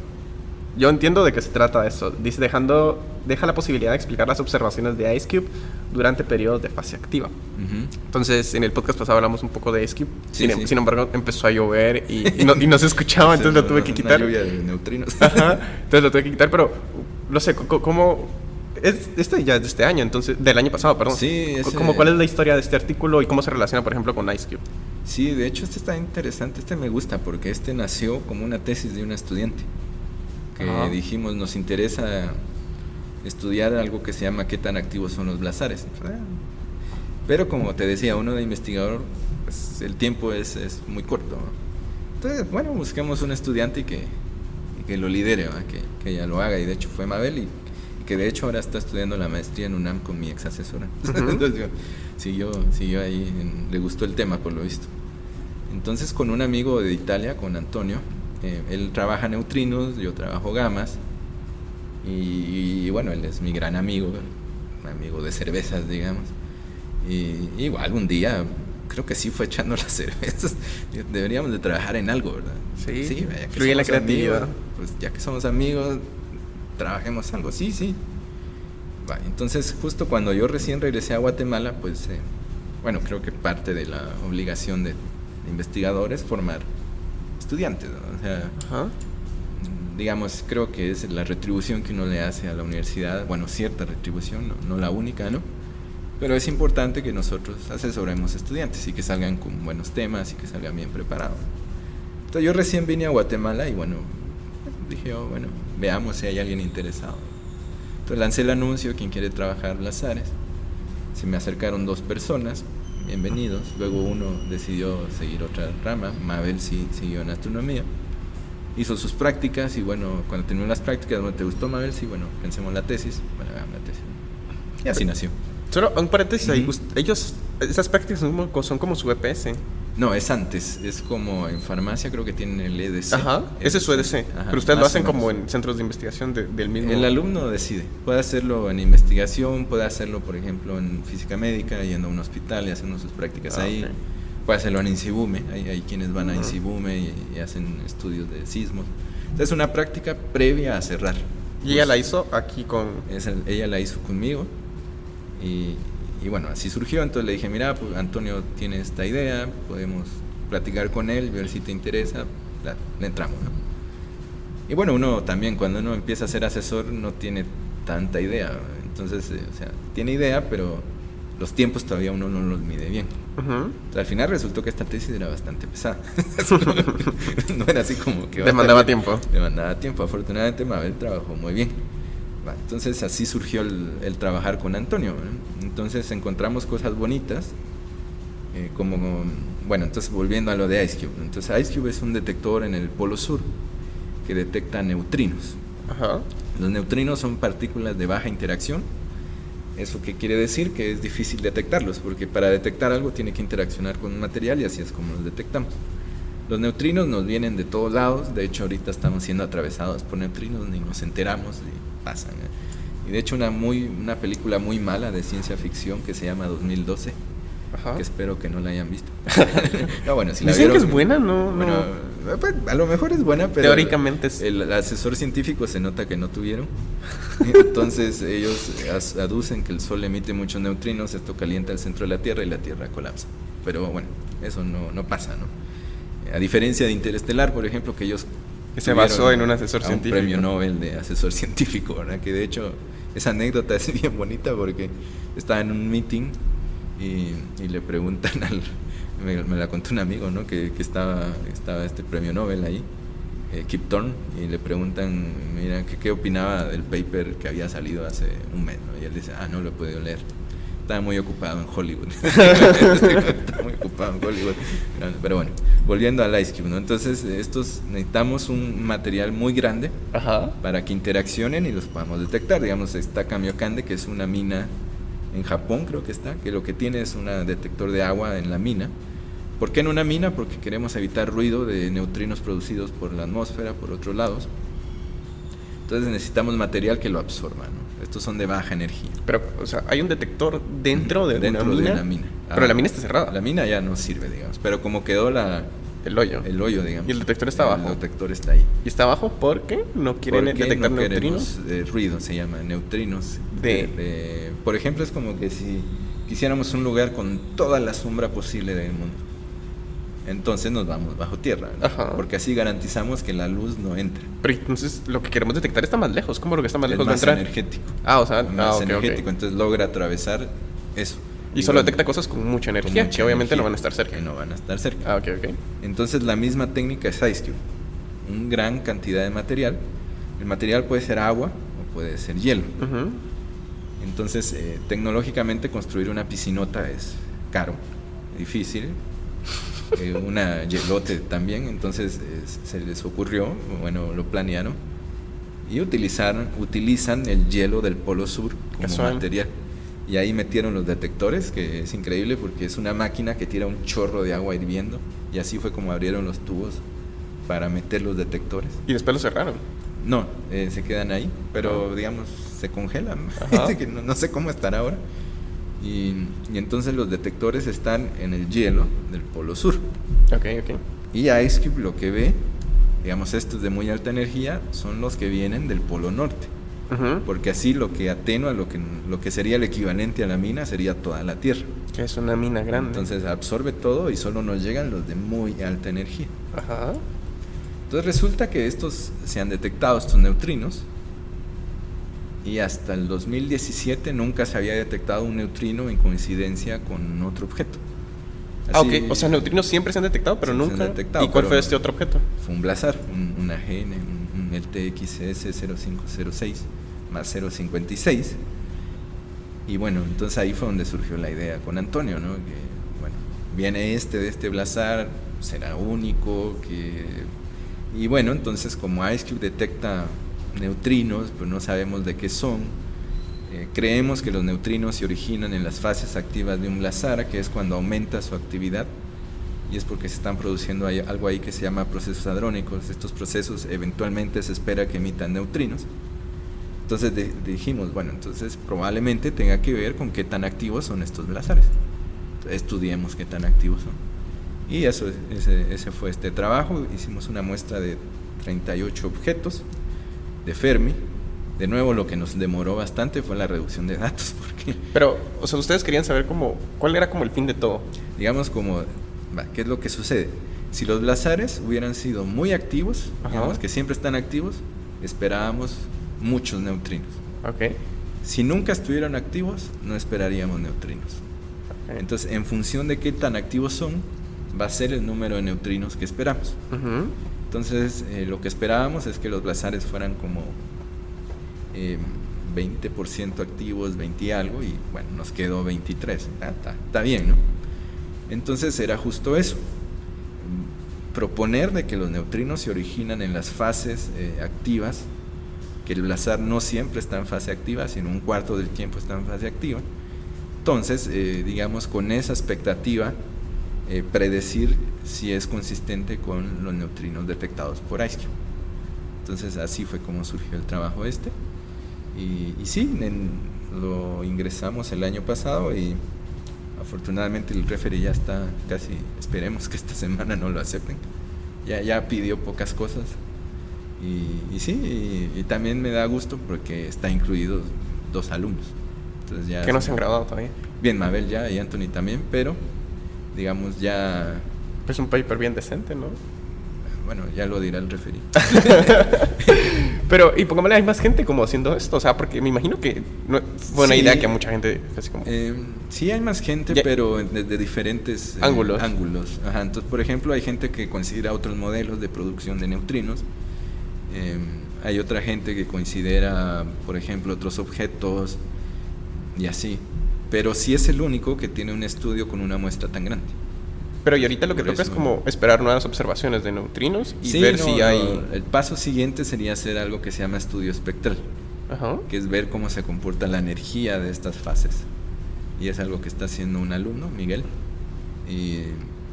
yo entiendo de qué se trata eso. Dice, dejando, deja la posibilidad de explicar las observaciones de IceCube durante periodos de fase activa. Entonces, en el podcast pasado hablamos un poco de IceCube. Em, sin, embargo, empezó a llover y, no, se escuchaba, [LAUGHS] entonces lo tuve que quitar. lluvia de neutrinos. entonces lo tuve que quitar, pero no sé, ¿cómo...? Es, este ya es de este año, entonces, del año pasado, perdón. Sí, ¿Cómo, ¿Cuál es la historia de este artículo y cómo se relaciona, por ejemplo, con IceCube? Sí, de hecho, este está interesante. Este me gusta porque este nació como una tesis de un estudiante que dijimos nos interesa estudiar algo que se llama qué tan activos son los blazares. Pero como te decía, uno de investigador, pues, el tiempo es, es, muy corto. Entonces, bueno, busquemos un estudiante que, que lo lidere, que, que, ella lo haga. Y de hecho fue Mabel y, que de hecho ahora está estudiando la maestría en UNAM con mi ex asesora. [LAUGHS] Entonces, siguió, siguió ahí, le gustó el tema por lo visto. Entonces con un amigo de Italia, con Antonio, eh, él trabaja neutrinos, yo trabajo gamas. Y, bueno, él es mi gran amigo, amigo de cervezas, digamos. Y igual un día, creo que sí fue echando las [LAUGHS] cervezas. Deberíamos de trabajar en algo, ¿verdad? Sí, sí fluye la creatividad. pues ya que somos amigos, trabajemos algo. Sí, sí. entonces, justo cuando yo recién regresé a Guatemala, pues, eh, bueno, creo que parte de la obligación de, de investigadores formar estudiantes. O sea, digamos, creo que es la retribución que uno le hace a la universidad, bueno, cierta retribución, no, la única, ¿no? Pero es importante que nosotros asesoremos estudiantes y que salgan con buenos temas y que salgan bien preparados. Entonces yo recién vine a Guatemala y bueno, dije, oh, bueno, veamos si hay alguien interesado. Entonces lancé el anuncio, quien quiere trabajar las áreas. Se me acercaron dos personas, bienvenidos. Luego uno decidió seguir otra rama, Mabel sí siguió en astronomía. hizo sus prácticas y bueno, cuando terminó las prácticas, ¿te gustó Mabel? Sí, bueno, pensemos la tesis, bueno, hagamos la tesis. Y así nació. Solo un paréntesis ahí, Ujú. us- ellos, esas prácticas son como, son como su EPS. No, es antes, es como en farmacia creo que tienen el EDC. Ajá, ese es su EDC. Ajá, pero ustedes lo hacen como en centros de investigación de- del mismo. El alumno decide, puede hacerlo en investigación, puede hacerlo por ejemplo en física médica, yendo a un hospital y haciendo sus prácticas Ah, ahí, ok. puede hacerlo en Insibume, hay, hay quienes van a. Insibume y, y hacen estudios de sismos. Entonces es una práctica previa a cerrar. Y ella la Pues, hizo aquí con. ella la hizo conmigo y, y bueno, así surgió. Entonces le dije, mira, pues Antonio tiene esta idea, podemos platicar con él, ver si te interesa, la- le entramos. ¿no? Y bueno, uno también cuando uno empieza a ser asesor no tiene tanta idea. Entonces, eh, o sea, tiene idea, pero los tiempos todavía uno no los mide bien. Ujú. Entonces, al final resultó que esta tesis era bastante pesada. [LAUGHS] [LAUGHS] no era así como que... Demandaba tiempo. Demandaba tiempo. Afortunadamente Mabel trabajó muy bien. Entonces así surgió el, el trabajar con Antonio. ¿no? Entonces encontramos cosas bonitas. eh, como, bueno, entonces volviendo a lo de IceCube. Entonces IceCube es un detector en el polo sur que detecta neutrinos. Ajá. Los neutrinos son partículas de baja interacción. ¿Eso qué quiere decir? Que es difícil detectarlos, porque para detectar algo tiene que interaccionar con un material y así es como los detectamos. Los neutrinos nos vienen de todos lados, de hecho ahorita estamos siendo atravesados por neutrinos, ni nos enteramos y pasan. ¿eh? Y de hecho una, muy, una película muy mala de ciencia ficción que se llama 2012, Ajá. que espero que no la hayan visto. [LAUGHS] no, bueno, si la Dicen que es buena, ¿no? bueno, no. pues, a lo mejor es buena, pero Teóricamente es- el asesor científico se nota que no tuvieron. [LAUGHS] Entonces ellos aducen que el Sol emite muchos neutrinos, esto calienta el centro de la Tierra y la Tierra colapsa. Pero bueno, eso no, no pasa, ¿no? A diferencia de Interestelar, por ejemplo, que ellos se basó en un asesor a científico. Un premio Nobel de asesor [LAUGHS] científico, ¿verdad? Que de hecho esa anécdota es bien bonita porque estaba en un meeting y, y le preguntan [LAUGHS] al... Me, me la contó un amigo, ¿no? Que, que estaba, estaba este premio Nobel ahí, eh, Kip Thorne, y le preguntan, mira, ¿qué, ¿qué opinaba del paper que había salido hace un mes? ¿no? Y él dice, ah, no lo he podido leer. Estaba muy ocupado en Hollywood. [LAUGHS] Estaba muy ocupado en Hollywood. Pero- bueno, volviendo al Ice Cube, ¿no? Entonces, estos necesitamos un material muy grande Ajá. para que interaccionen y los podamos detectar. Digamos, está Kamiokande, que es una mina en Japón, creo que está, que lo que tiene es un detector de agua en la mina. ¿Por qué en una mina? Porque queremos evitar ruido de neutrinos producidos por la atmósfera, por otros lados. Entonces necesitamos material que lo absorba, ¿no? Estos son de baja energía. Pero, o sea, hay un detector dentro de Dentro una mina. de la mina. Pero Ah, la mina está cerrada. La mina ya no sirve, digamos. Pero como quedó la, El hoyo. el hoyo, digamos. Y el detector está abajo. El detector está ahí. Y está abajo porque no quieren Porque detectar no neutrinos. eh, ruido se llama, neutrinos. De- de- por ejemplo, es como que si quisiéramos un lugar con toda la sombra posible del mundo. Entonces nos vamos bajo tierra, ¿no? Porque así garantizamos que la luz no entre. Pero entonces lo que queremos detectar está más lejos. ¿Cómo lo que está más es lejos de más entrar? energético. Ah, o sea, más ah, ok, ok. energético, entonces logra atravesar eso. Y solo bueno, detecta cosas con mucha con energía, mucha que obviamente energía, no van a estar cerca. Que no van a estar cerca. Ah, ok, ok. Entonces la misma técnica es Ice Cube. Una gran cantidad de material. El material puede ser agua o puede ser hielo. Ujú. Entonces, eh, tecnológicamente construir una piscinota es caro, difícil. Eh, una hielote también, entonces eh, se les ocurrió, bueno, lo planearon y utilizaron, utilizan el hielo del Polo Sur como Casual. material. Y ahí metieron los detectores, que es increíble porque es una máquina que tira un chorro de agua hirviendo y así fue como abrieron los tubos para meter los detectores. Y después lo cerraron. No, eh, se quedan ahí, pero digamos, se congelan. [LAUGHS] No, no sé cómo estar ahora. Y, y entonces los detectores están en el hielo del Polo Sur. Ok, ok. Y IceCube lo que ve, digamos, estos de muy alta energía, son los que vienen del Polo Norte. Ujú. Porque así lo que atenúa lo que, lo que sería el equivalente a la mina sería toda la Tierra. Que es una mina grande. Entonces absorbe todo y solo nos llegan los de muy alta energía. Ajá. Entonces resulta que estos se han detectado, estos neutrinos, y hasta el 2017 nunca se había detectado un neutrino en coincidencia con otro objeto. Ah, ok. O sea, neutrinos siempre se han detectado, pero Sí, se han nunca. detectado, ¿Y cuál fue este otro objeto? Fue un blazar, un, un AGN, un, un LTXS0506 más 056. Y bueno, entonces ahí fue donde surgió la idea con Antonio, ¿no? Que, bueno, viene este de este blazar, será único, que Y bueno, entonces como IceCube detecta neutrinos, pues no sabemos de qué son. Eh, creemos que los neutrinos se originan en las fases activas de un blazar, que es cuando aumenta su actividad, y es porque se están produciendo algo ahí que se llama procesos hadrónicos. Estos procesos eventualmente se espera que emitan neutrinos. Entonces dijimos, bueno, entonces probablemente tenga que ver con qué tan activos son estos blazares. Estudiemos qué tan activos son. Y eso, ese fue este trabajo. Hicimos una muestra de 38 objetos de Fermi. De nuevo, lo que nos demoró bastante fue la reducción de datos. [LAUGHS] Porque, Pero, o sea, ustedes querían saber cómo, cuál era como el fin de todo. Digamos, como, ¿qué es lo que sucede? Si los blazares hubieran sido muy activos, digamos que siempre están activos, esperábamos muchos neutrinos. Okay. Si nunca estuvieran activos, no esperaríamos neutrinos. Entonces, en función de qué tan activos son, va a ser el número de neutrinos que esperamos. Entonces, eh, lo que esperábamos es que los blazares fueran como 20% em, activos, 20 y algo, y bueno, nos quedó 23. Ah, está, bien, ¿no? Entonces era justo eso. Proponer de que los neutrinos se originan en las fases eh, activas, que el blazar no siempre está en fase activa, sino un cuarto del tiempo está en fase activa. Entonces, eh, digamos, con esa expectativa, eh, predecir si es consistente con los neutrinos detectados por IceCube. Entonces así fue como surgió el trabajo este. Y, y sí, lo ingresamos el año pasado y afortunadamente el referee ya está casi, esperemos que esta [LAUGHS] semana no lo acepten. Ya, ya pidió pocas cosas. Y, y sí, y, también me da gusto porque está incluido dos alumnos. Entonces ya que no se han graduado todavía. Bien, Mabel ya y Anthony también, pero digamos, ya... Es un paper bien decente, ¿no? Bueno, ya lo dirá el referí. [LAUGHS] Pero, y pongámosle, hay más gente como haciendo esto, o sea, porque me imagino que no, fue una idea que mucha gente... Así como... Eh, sí, hay más gente, pero de, diferentes eh, ángulos. ángulos. Ajá, entonces, por ejemplo, hay gente que considera otros modelos de producción de neutrinos. Eh, hay otra gente que considera, por ejemplo, otros objetos y así pero sí es el único que tiene un estudio con una muestra tan grande. Pero y ahorita lo que toca es como esperar nuevas observaciones de neutrinos y ver si hay... el paso siguiente sería hacer algo que se llama estudio espectral, que es ver cómo se comporta la energía de estas fases. Y es algo que está haciendo un alumno, Miguel. Y,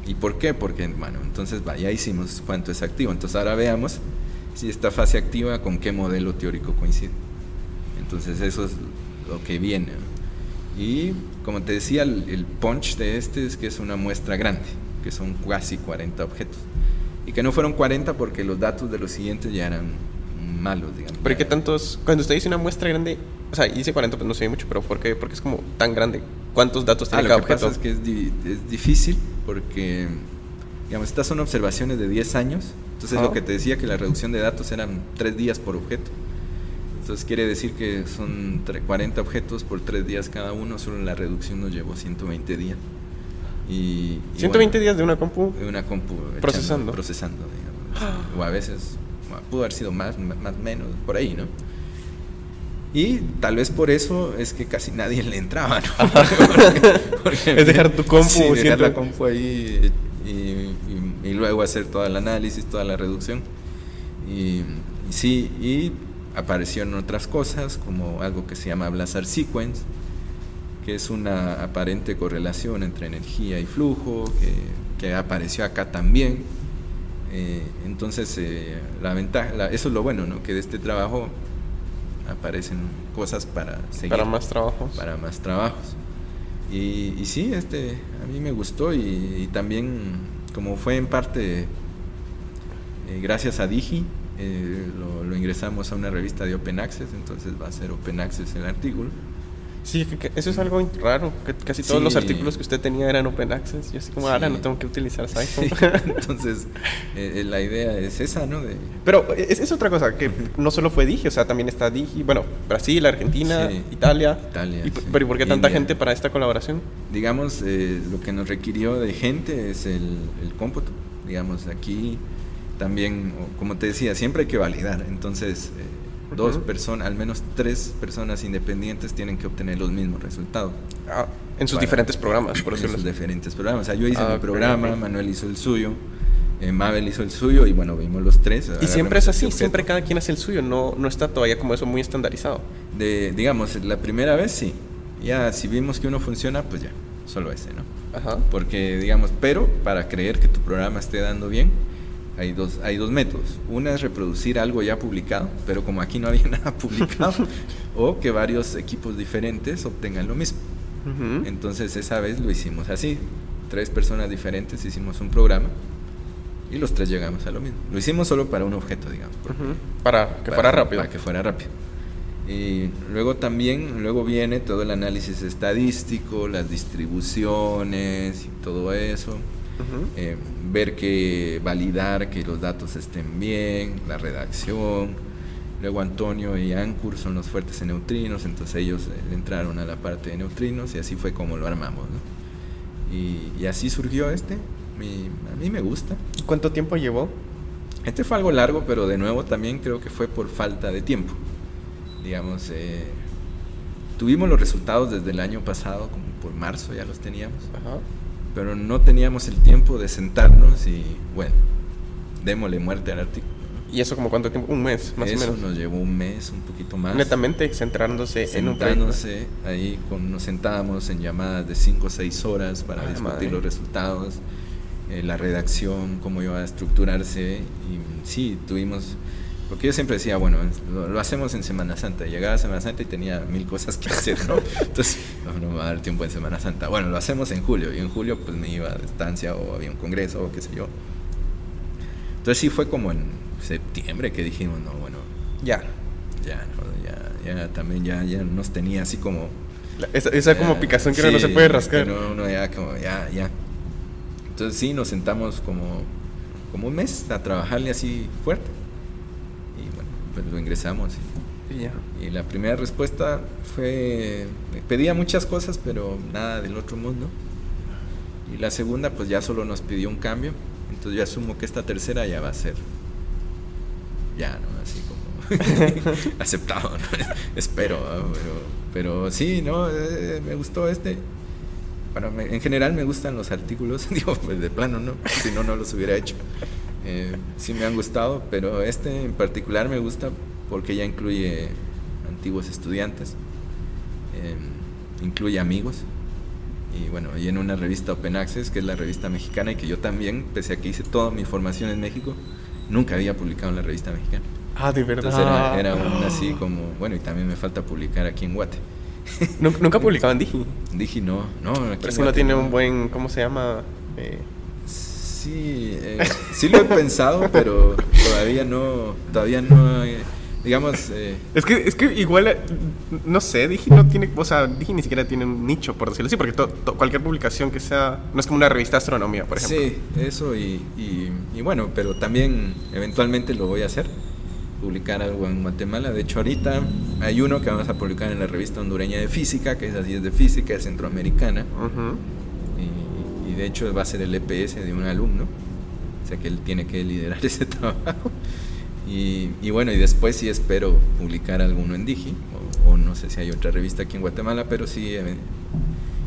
¿Y por qué? Porque, bueno, entonces ya hicimos cuánto es activo. Entonces ahora veamos si esta fase activa con qué modelo teórico coincide. Entonces eso es lo que viene. Y como te decía, el, punch de este es que es una muestra grande, que son casi 40 objetos. Y que no fueron 40 porque los datos de los siguientes ya eran malos, digamos. ¿Pero qué tantos? Cuando usted dice una muestra grande, o sea, dice 40, pues no sé mucho, pero ¿por qué? Porque es como tan grande. ¿Cuántos datos tiene ah, cada lo que Pasa es que es, es, difícil porque, digamos, estas son observaciones de 10 años. Entonces, lo que te decía que la reducción de datos eran 3 días por objeto. Entonces quiere decir que son 40 objetos por 3 días cada uno, solo la reducción nos llevó 120 días. Y, 120 días de una compu. De una compu. Procesando. procesando, digamos. O a veces pudo haber sido más, más menos, por ahí, ¿no? Y tal vez por eso es que casi nadie le entraba, ¿no? [LAUGHS] es dejar tu compu. Sí, dejar la compu ahí y, y, luego hacer todo el análisis, toda la reducción. Y, y sí, y aparecieron otras cosas como algo que se llama Blazar Sequence, que es una aparente correlación entre energía y flujo, que, apareció acá también. Eh, entonces, eh, la ventaja, eso es lo bueno, ¿no? que de este trabajo aparecen cosas para seguir. Para más trabajos. Para más trabajos. Y, y sí, este, a mí me gustó y, también como fue en parte eh, gracias a Digi, eh, lo, ingresamos a una revista de Open Access, entonces va a ser Open Access el artículo. Sí, eso es algo raro, que casi todos los artículos que usted tenía eran Open Access. Yo así como, ahora no tengo que utilizar iPhone. [LAUGHS] entonces, eh, eh, la idea es esa, ¿no? De... Pero es, es, otra cosa, que no solo fue Digi, o sea, también está Digi, bueno, Brasil, Argentina, Italia. Italia. ¿Pero y por qué tanta gente para esta colaboración? Digamos, lo que nos requirió de gente es el, el cómputo. Digamos, aquí también, como te decía, siempre hay que validar. Entonces, eh, dos personas, al menos tres personas independientes tienen que obtener los mismos resultados. Ah, en sus diferentes programas, por En sus diferentes programas. O sea, yo hice ah, mi programa, Manuel hizo el suyo. eh, Mabel hizo el suyo y bueno, vimos los tres. Y siempre es así, siempre cada quien hace el suyo, no, no está todavía como eso muy estandarizado. De, digamos, la primera vez sí, ya si vimos que uno funciona, pues ya, solo ese, ¿no? Ajá. Porque, digamos, pero para creer que tu programa esté dando bien, hay dos, hay dos métodos. Una es reproducir algo ya publicado, pero como aquí no había [LAUGHS] nada publicado, [LAUGHS] o que varios equipos diferentes obtengan lo mismo. Entonces esa vez lo hicimos así. Tres personas diferentes hicimos un programa y los tres llegamos a lo mismo. Lo hicimos solo para un objeto, digamos. Para que Para- fuera rápido. Para que fuera rápido. Y luego también, luego viene todo el análisis estadístico, las distribuciones y todo eso. Eh, ver que, validar que los datos estén bien, la redacción. Luego Antonio y Ankur son los fuertes en neutrinos, entonces ellos eh, entraron a la parte de neutrinos y así fue como lo armamos. ¿no? Y, y así surgió este. A mí me gusta. ¿Y ¿Cuánto tiempo llevó? Este fue algo largo, pero de nuevo también creo que fue por falta de tiempo. Digamos, eh, tuvimos los resultados desde el año pasado, como por marzo ya los teníamos, Ajá. Pero no teníamos el tiempo de sentarnos y, bueno, démosle muerte al artículo. ¿no? ¿Y eso como cuánto tiempo? Un mes, más Eso o menos. nos llevó un mes, un poquito más. Netamente centrándose en un proyecto. ahí, con, nos sentábamos en llamadas de 5 o 6 horas para Ah, discutir madre. los resultados, eh, la redacción, cómo iba a estructurarse. Y sí, tuvimos. Porque yo siempre decía, bueno, lo, lo hacemos en Semana Santa. Llegaba Semana Santa y tenía mil cosas que [LAUGHS] hacer, ¿no? Entonces, no, no me va a dar tiempo en Semana Santa. Bueno, lo hacemos en julio. Y en julio, pues me iba de estancia o había un congreso o qué sé yo. Entonces, sí fue como en septiembre que dijimos, no, bueno, Ya. ya, no, ya, ya también ya, ya nos tenía así como... La- esa, esa como ya, picazón que uno no sí, se puede rascar. uno- uno ya como, ya, ya. Entonces sí, nos sentamos como, como un mes a trabajarle así fuerte. Pues lo ingresamos. Y ya. Y, y la primera respuesta fue, pedía muchas cosas, pero nada del otro mundo. Y la segunda, pues ya solo nos pidió un cambio. Entonces yo asumo que esta tercera ya va a ser, ya, ¿no? Así como [LAUGHS] aceptado, ¿no? Espero, ¿no? pero, pero sí, ¿no? Eh, me gustó este. Bueno, me- en general me gustan los artículos, [LAUGHS] digo, pues de plano, ¿no? Si no, no los hubiera hecho. Eh, sí me han gustado, pero este en particular me gusta porque ya incluye antiguos estudiantes, eh, incluye amigos. Y bueno, y en una revista Open Access, que es la revista mexicana, y que yo también, pese a que hice toda mi formación en México, nunca había publicado en la revista mexicana. Ah, de verdad. Entonces era, era un así como, bueno, y también me falta publicar aquí en Guate. Nunca, nunca publicaba en Digi. Dije, no, no, aquí Pero que no tiene un buen, ¿cómo se llama? Eh, Sí, eh, sí lo he pensado, pero todavía no, todavía no, eh, digamos, eh, Es que, es que igual, no sé, Digi no tiene, o sea, Digi ni siquiera tiene un nicho, por decirlo así, porque to- to- cualquier publicación que sea, no es como una revista de astronomía, por ejemplo. sí, eso y, y, y bueno, pero también eventualmente lo voy a hacer, publicar algo en Guatemala. De hecho, ahorita hay uno que vamos a publicar en la revista hondureña de física, que es así, es de física, es centroamericana. Y, y de hecho va a ser el EPS de un alumno, o sea que él tiene que liderar [LAUGHS] ese trabajo. Y, y bueno, y después sí espero publicar alguno en Digi, o, o no sé si hay otra revista aquí en Guatemala, pero sí, eh,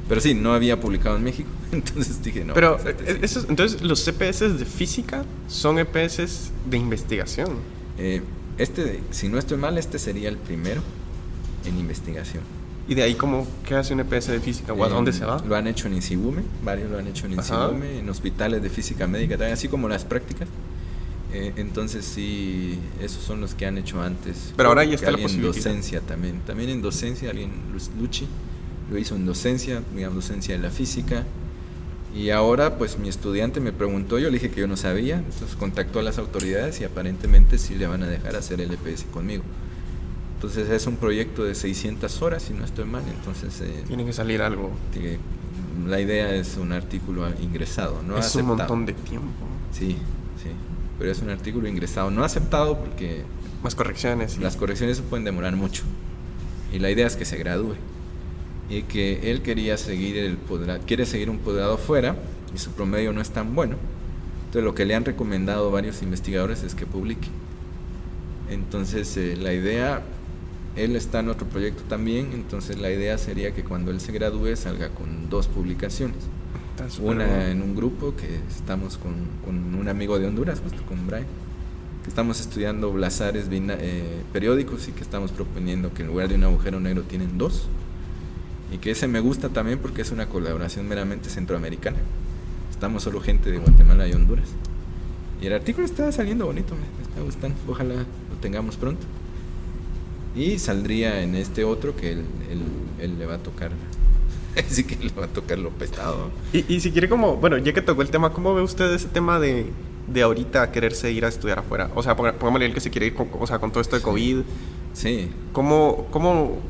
pero sí, no había publicado en México, [LAUGHS] entonces dije no. Pero, pues, eh, esos- entonces, los CPS de física son EPS de investigación. eh, este, si no estoy mal, este sería el primero en investigación. Y de ahí, como ¿qué hace un EPS de física? ¿O a dónde se va? Lo han hecho en Insigume, varios lo han hecho en Ajá. Insigume, en hospitales de física médica también, así como las prácticas. Eh, entonces sí, esos son los que han hecho antes. Pero ahora ya está la alguien en posibilidad. docencia también. También en docencia, alguien, Luchi, lo hizo en docencia, digamos, docencia de la física. Y ahora, pues mi estudiante me preguntó, yo le dije que yo no sabía, entonces contactó a las autoridades y aparentemente sí le van a dejar hacer el EPS conmigo. Entonces es un proyecto de 600 horas, si no estoy mal, entonces... eh, Tiene que salir algo. que la idea es un artículo ingresado, no es aceptado. un montón de tiempo. Sí, sí, pero es un artículo ingresado, no aceptado porque Más correcciones. y- las correcciones se pueden demorar mucho. Y la idea es que se gradúe. Y que él quería seguir el posgrado, quiere seguir un posgrado fuera y su promedio no es tan bueno. Entonces lo que le han recomendado varios investigadores es que publique. Entonces eh, la idea, él está en otro proyecto también, entonces la idea sería que cuando él se gradúe salga con dos publicaciones. Una en un grupo que estamos con, con, un amigo de Honduras, justo con Brian, que estamos estudiando blazares eh, periódicos y que estamos proponiendo que en lugar de un agujero negro tienen dos. Y que ese me gusta también porque es una colaboración meramente centroamericana. Estamos solo gente de Guatemala y Honduras. Y el artículo está saliendo bonito, me está gustando. Ojalá lo tengamos pronto. Y saldría en este otro que él, le va a tocar. [LAUGHS] Así que le va a tocar lo pesado. Y, y, si quiere como, bueno, ya que tocó el tema, ¿cómo ve usted ese tema de, de ahorita quererse ir a estudiar afuera? O sea, pongámosle el que se quiere ir con, o sea, con todo esto de COVID. Sí. ¿Cómo, cómo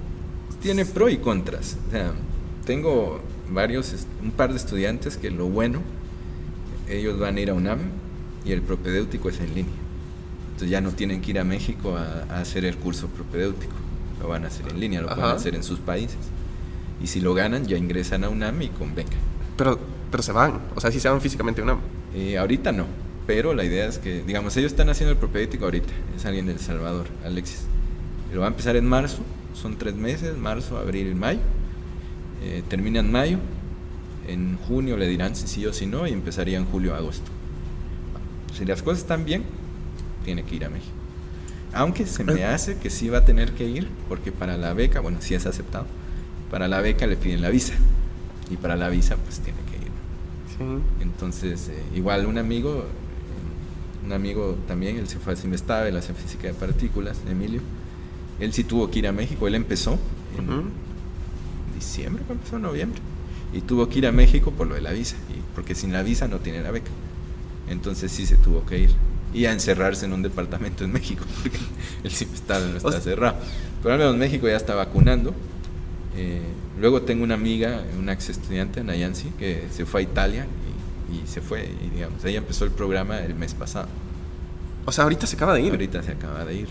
tiene pro y contras. O sea, tengo varios, un par de estudiantes que lo bueno, ellos van a ir a UNAM y el propedéutico es en línea. Entonces ya no tienen que ir a México a, hacer el curso propedéutico, lo van a hacer en línea, lo pueden hacer en sus países. Y si lo ganan, ya ingresan a UNAM y con beca. Pero, pero se van, o sea, si se van físicamente a UNAM. Eh, ahorita no, pero la idea es que, digamos, ellos están haciendo el propedéutico ahorita, es alguien del Salvador, Alexis. Lo va a empezar en marzo son tres meses, marzo, abril, mayo. Eh, termina en mayo, en junio le dirán si sí o si no y empezaría en julio, agosto. Si las cosas están bien, tiene que ir a México. Aunque se me hace que sí va a tener que ir, porque para la beca, bueno, sí es aceptado, para la beca le piden la visa. Y para la visa, pues tiene que ir. Entonces, eh, igual un amigo, un amigo también, él se fue a Simestave, la física de partículas, Emilio, él sí tuvo que ir a México, él empezó en diciembre, empezó en noviembre, y tuvo que ir a México por lo de la visa, y porque sin la visa no tiene la beca. Entonces sí se tuvo que ir y a encerrarse en un departamento en México, [LAUGHS] porque el estado no está cerrado. Pero al menos México ya está vacunando. Eh, luego tengo una amiga, una ex estudiante, Nayansi, que se fue a Italia y, y, se fue, y digamos, ella empezó el programa el mes pasado. O sea, ahorita se acaba de ir. Ahorita se acaba de ir.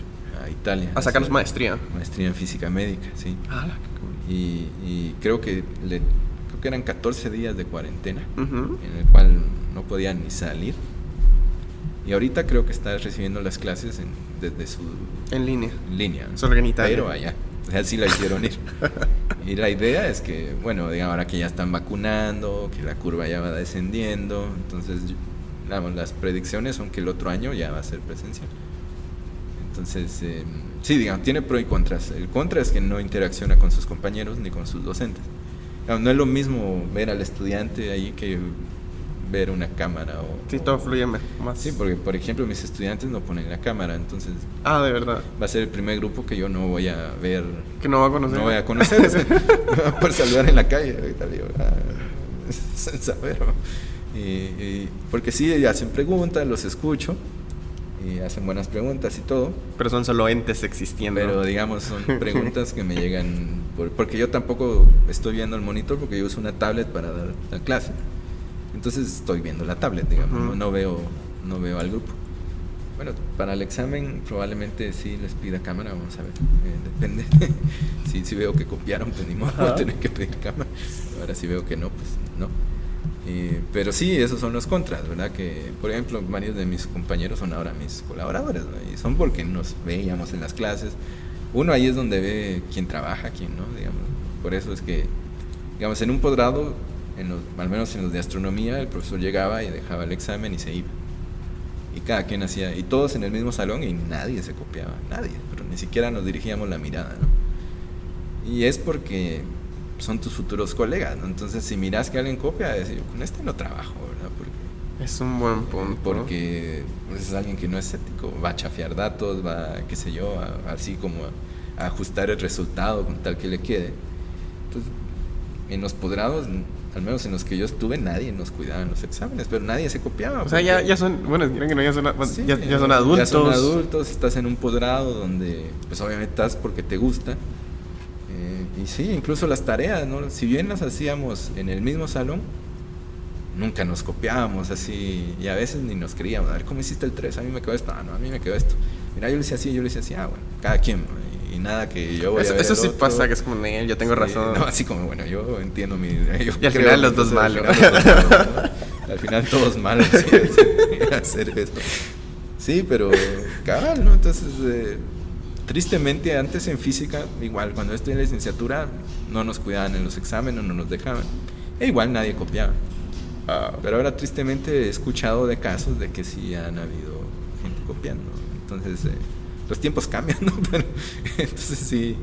Italia. A sacarnos maestría. Maestría en física médica, sí. Ah, y, creo que le, creo que eran 14 días de cuarentena, en el cual no podía ni salir. Y ahorita creo que está recibiendo las clases desde su... En línea. En línea. Solo en Italia. Pero allá. O sea, sí la hicieron ir. [LAUGHS] y la idea es que, bueno, digamos, ahora que ya están vacunando, que la curva ya va descendiendo, entonces, digamos, las predicciones son que el otro año ya va a ser presencial. Entonces, eh, sí, digamos, tiene pro y contras. El contra es que no interacciona con sus compañeros ni con sus docentes. no es lo mismo ver al estudiante ahí que ver una cámara o... Sí, todo fluye más. Sí, porque por ejemplo mis estudiantes no ponen la cámara, entonces... Ah, de verdad. Va a ser el primer grupo que yo no voy a ver... Que no va a conocer. No voy a conocer. [LAUGHS] [LAUGHS] por saludar en la calle. Ahorita digo, ah, [LAUGHS] saber. y, porque sí, hacen preguntas, los escucho y hacen buenas preguntas y todo. Pero son solo entes existiendo. Pero digamos, son preguntas que me llegan, porque yo tampoco estoy viendo el monitor porque yo uso una tablet para dar la clase. Entonces estoy viendo la tablet, digamos, no, veo, no veo al grupo. Bueno, para el examen probablemente sí les pida cámara, vamos a ver, eh, depende. [LAUGHS] si, si veo que copiaron, pues ni modo, tener que pedir cámara. Ahora si veo que no, pues no. Eh, pero sí, esos son los contras, ¿verdad? Que, por ejemplo, varios de mis compañeros son ahora mis colaboradores, ¿no? Y son porque nos veíamos en las clases. Uno ahí es donde ve quién trabaja, quién no, digamos. Por eso es que, digamos, en un posgrado, en al menos en los de astronomía, el profesor llegaba y dejaba el examen y se iba. Y cada quien hacía, y todos en el mismo salón y nadie se copiaba, nadie, pero ni siquiera nos dirigíamos la mirada, ¿no? Y es porque son tus futuros colegas, ¿no? Entonces, si miras que alguien copia, decir, con este no trabajo, ¿verdad? Porque, es un buen punto. Porque pues, es alguien que no es ético, va a chafiar datos, va, qué sé yo, así como a, ajustar el resultado con tal que le quede. Entonces, en los posgrados, al menos en los que yo estuve, nadie nos cuidaba en los exámenes, pero nadie se copiaba. O sea, ya, ya son, bueno, que no, ya son, ya, son adultos. Ya son adultos, estás en un posgrado donde, pues obviamente estás porque te gusta y sí, incluso las tareas, ¿no? Si bien las hacíamos en el mismo salón, nunca nos copiábamos así y a veces ni nos creíamos. A ver, ¿cómo hiciste el 3? A mí me quedó esto. Ah, no, a mí me quedó esto. Mira, yo lo hice así, yo lo hice así. Ah, bueno, cada quien. Y, nada que yo voy eso, a ver Eso sí pasa, que es como, yo tengo razón. No, así como, bueno, yo entiendo mi... Yo y al final los dos malos. Al final, todos malos. [LAUGHS] hacer eso. Sí, pero cabal, ¿no? Entonces... Eh, Tristemente, antes en física, igual, cuando estoy en licenciatura, no nos cuidaban en los exámenes, no nos dejaban. E igual nadie copiaba. Ah, Pero ahora tristemente he escuchado de casos de que sí han habido gente copiando. Entonces, eh, los tiempos cambian, [LAUGHS] ¿no? Pero, entonces sí.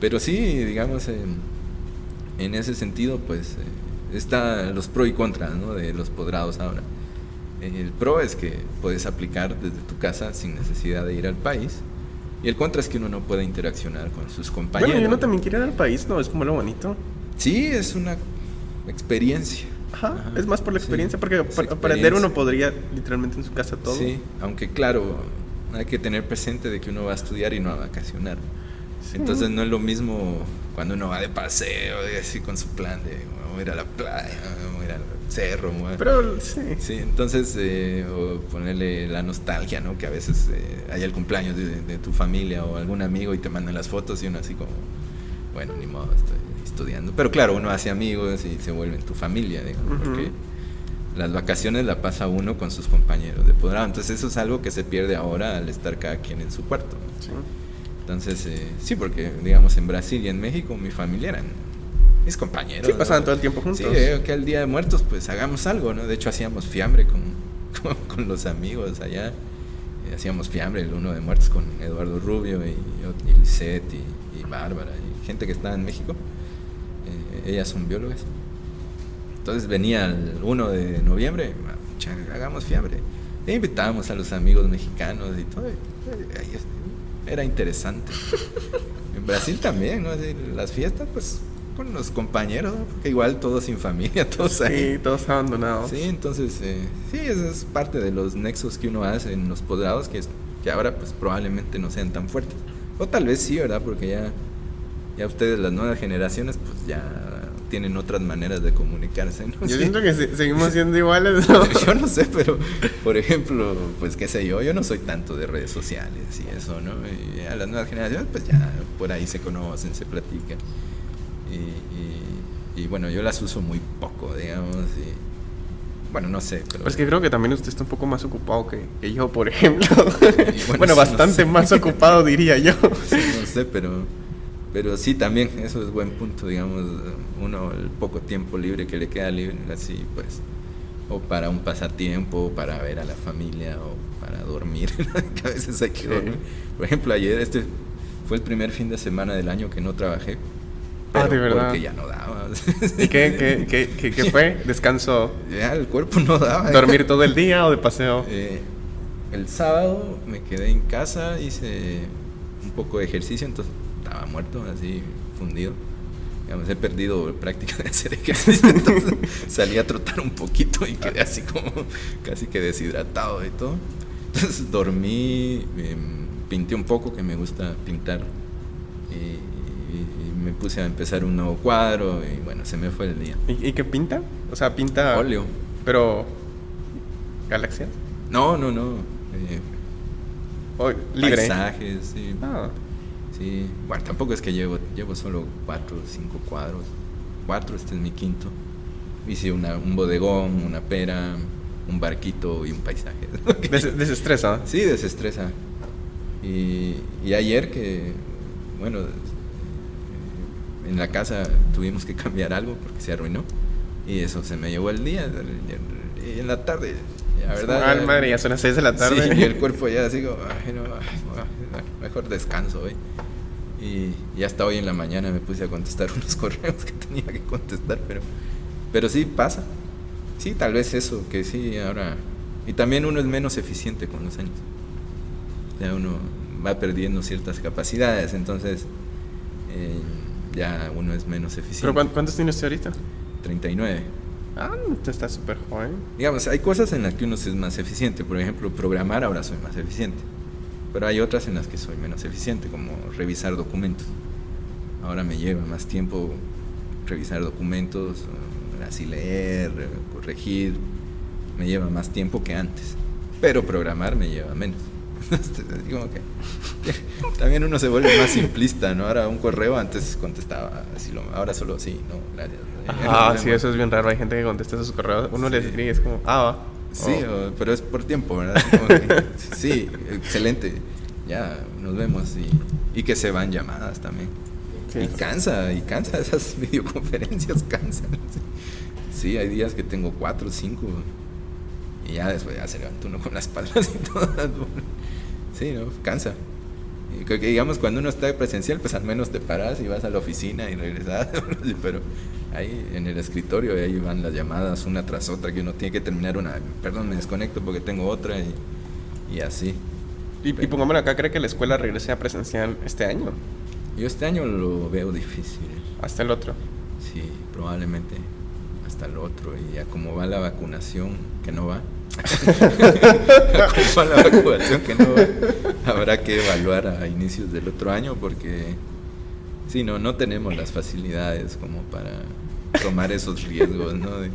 Pero sí, digamos, en, en ese sentido, pues eh, está los pro y contras, ¿no? De los posgrados ahora. El pro es que puedes aplicar desde tu casa sin necesidad de ir al país. Y el contra es que uno no puede interaccionar con sus compañeros. bueno, yo no también quiero ir al país, ¿no? Es como lo bonito. Sí, es una experiencia. Ajá, Ajá, es más por la sí, experiencia, porque es para aprender uno podría literalmente en su casa todo. Sí, aunque claro, hay que tener presente de que uno va a estudiar y no a vacacionar. Sí. Entonces no es lo mismo cuando uno va de paseo así con su plan de vamos a ir a la playa, vamos a ir al cerro. vamos a-". Pero sí. Sí, entonces eh, o ponerle la nostalgia, ¿no? Que a veces eh, hay el cumpleaños de, de tu familia o algún amigo y te mandan las fotos y uno así como, bueno, ni modo, estoy estudiando. Pero claro, uno hace amigos y se vuelven tu familia, digamos, porque las vacaciones la pasa uno con sus compañeros de posgrado. Entonces eso es algo que se pierde ahora al estar cada quien en su cuarto. ¿no? sí. Entonces, eh, sí, porque digamos en Brasil y en México mi familia eran mis compañeros. Sí, ¿no? pasaban todo el tiempo juntos. Sí, eh, que el día de muertos pues hagamos algo, ¿no? De hecho hacíamos fiambre con, [LAUGHS] con, con los amigos allá. Eh, hacíamos fiambre el uno de muertos con Eduardo Rubio y, y Lisette y, y Bárbara y gente que estaba en México. Eh, ellas son biólogas. Entonces venía el 1 de noviembre, "Ah, cha, hagamos fiambre. E invitábamos a los amigos mexicanos y todo. Era interesante. [LAUGHS] en Brasil también, ¿no? Las fiestas, pues con los compañeros, ¿no? porque igual todos sin familia, [LAUGHS] todos ahí. Sí, todos abandonados. Sí, entonces, eh, sí, eso es parte de los nexos que uno hace en los posgrados, que, es- que ahora pues probablemente no sean tan fuertes. O tal vez sí, ¿verdad? Porque ya, ya ustedes, las nuevas generaciones, pues ya tienen otras maneras de comunicarse, ¿no? Yo Sí. siento que se- seguimos siendo [LAUGHS] iguales, ¿no? [LAUGHS] Yo no sé, pero por ejemplo, pues qué sé yo, yo no soy tanto de redes sociales y eso, ¿no? Y a las nuevas generaciones, pues ya por ahí se conocen, se platican. Y, y- y, bueno, yo las uso muy poco, digamos. Y, bueno, no sé, pero. Pues que creo que también usted está un poco más ocupado que, que yo, por ejemplo. [LAUGHS] Bueno, bueno, sí, bastante no sé. más ocupado, diría yo. Sí, no sé, pero, pero sí también, eso es buen punto, digamos, uno el poco tiempo libre que le queda libre, así pues, o para un pasatiempo, o para ver a la familia, o para dormir, [LAUGHS] que a veces hay que dormir. Por ejemplo, ayer este fue el primer fin de semana del año que no trabajé. Ah, pero ¿de verdad? Porque ya no daba. ¿Y qué, [LAUGHS] qué, qué, qué- qué fue? ¿Descanso? Ya el cuerpo no daba. ¿Dormir todo el día o de paseo? [LAUGHS] Eh, el sábado me quedé en casa, hice un poco de ejercicio, entonces estaba muerto, así fundido. Digamos, he perdido práctica de hacer ejercicio, [LAUGHS] entonces salí a trotar un poquito y quedé así como casi que deshidratado y todo. Entonces dormí, em, pinté un poco, que me gusta pintar, y, y- y me puse a empezar un nuevo cuadro y bueno, se me fue el día. ¿Y, y qué pinta? O sea, pinta... Óleo. Pero... ¿Galaxias? No, no, no. eh, libre. Paisajes, sí. Ah, Sí, bueno, tampoco es que llevo, llevo solo cuatro o cinco cuadros. Cuatro, este es mi quinto. Hice una, un bodegón, una pera, un barquito y un paisaje. [LAUGHS] des- desestresa. sí, desestresa. Y, y ayer que, bueno, en la casa tuvimos que cambiar algo porque se arruinó. Y eso se me llevó el día. Y en la tarde, la verdad. Ah, madre, ya son las 6 de la tarde. Sí, y el cuerpo ya así como, "Ay, no, ay, mejor descanso hoy. Y, y hasta hoy en la mañana me puse a contestar [LAUGHS] unos correos que tenía que contestar, pero, pero sí pasa. Sí, tal vez eso, que sí, ahora... Y también uno es menos eficiente con los años. Ya uno va perdiendo ciertas capacidades, entonces eh, ya uno es menos eficiente. ¿Pero cuán- cuántos tiene usted ahorita? 39. Ah, usted está súper joven. Digamos, hay cosas en las que uno es más eficiente. Por ejemplo, programar ahora soy más eficiente. Pero hay otras en las que soy menos eficiente, como revisar documentos. Ahora me lleva más tiempo revisar documentos, eh, así leer, eh, corregir. Me lleva más tiempo que antes. Pero programar me lleva menos. [LAUGHS] Como que [LAUGHS] también uno se vuelve más simplista, ¿no? Ahora un correo antes contestaba así, lo- ahora solo sí, no, gracias. Ah, sí, eso es bien raro. Hay gente que contesta sus correos. Uno les Sí. escribe y es como, ah, va. Sí, Oh. o- pero es por tiempo, ¿verdad? Así como que, [LAUGHS] sí, excelente. Ya nos vemos y, y que se van llamadas también. Sí. Y cansa, y cansa esas videoconferencias, cansan. Sí, hay días que tengo cuatro, cinco. Y ya después ya se levanta uno con las palmas y todo. Sí, ¿no? Cansa. Y que, digamos, cuando uno está presencial, pues al menos te paras y vas a la oficina y regresas. [LAUGHS] Pero ahí en el escritorio, ahí van las llamadas una tras otra, que uno tiene que terminar una. Perdón, me desconecto porque tengo otra y, y así. Y, y pongámoslo acá, ¿cree que la escuela regrese a presencial este año? Yo este año lo veo difícil. Hasta el otro. Sí, probablemente hasta el otro. Y ya como va la vacunación, que no va. [LAUGHS] como la vacunación, que no. Habrá que evaluar a inicios del otro año porque, sí, no, no tenemos las facilidades como para tomar esos riesgos, ¿no? De,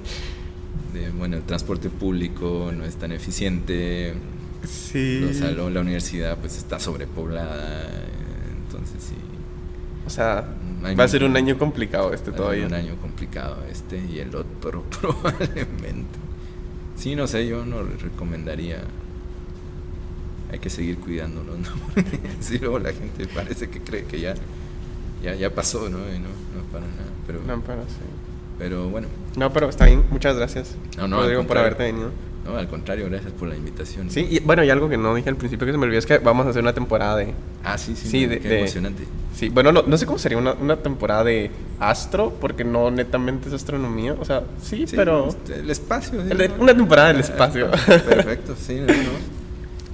de, bueno, el transporte público no es tan eficiente. Sí. O sea, lo- la universidad pues está sobrepoblada. Entonces sí. O sea, Hay va a ser un año complicado este todavía. Un año complicado este y el otro [LAUGHS] probablemente. Sí, no sé, yo no recomendaría. Hay que seguir cuidándonos, ¿no? [LAUGHS] Porque sí, luego la gente parece que cree que ya, ya, ya pasó, ¿no? Y no, no para nada. Pero, No, pero sí. pero bueno, No, pero está bien. Muchas gracias. No, no, Rodrigo, por haberte venido. No, al contrario, gracias por la invitación. Sí, y bueno, y algo que no dije al principio que se me olvidó es que vamos a hacer una temporada de... Ah, sí, sí, Sí, no, de- qué de- emocionante. Sí, bueno, no, no sé cómo sería una, una temporada de astro, porque no netamente es astronomía. O sea, sí, Sí, pero... este, El espacio. una temporada del Ah, espacio. Perfecto, sí, no.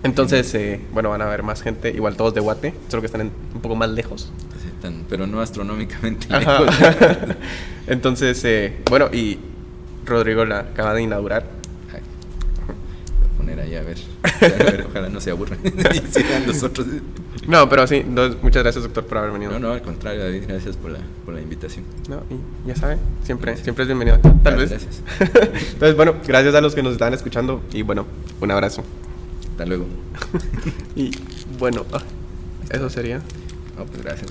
Entonces, eh, bueno, van a haber más gente, igual todos de Guate, solo que están en- un poco más lejos. Sí, tan- pero no astronómicamente lejos. [LAUGHS] Entonces, eh, bueno, y Rodrigo la acaba de inaugurar. Poner ahí a ver. A ver, ojalá no se aburran. [LAUGHS] y sigan los otros. No, pero sí, muchas gracias, doctor, por haber venido. No, no, al contrario, David, gracias por la, por la invitación. No, y ya sabe, siempre, Gracias. siempre es bienvenido tal Gracias, vez. [LAUGHS] Entonces, bueno, gracias a los que nos están escuchando y bueno, un abrazo. Hasta luego. [LAUGHS] Y bueno, ah, eso sería. No, pues gracias.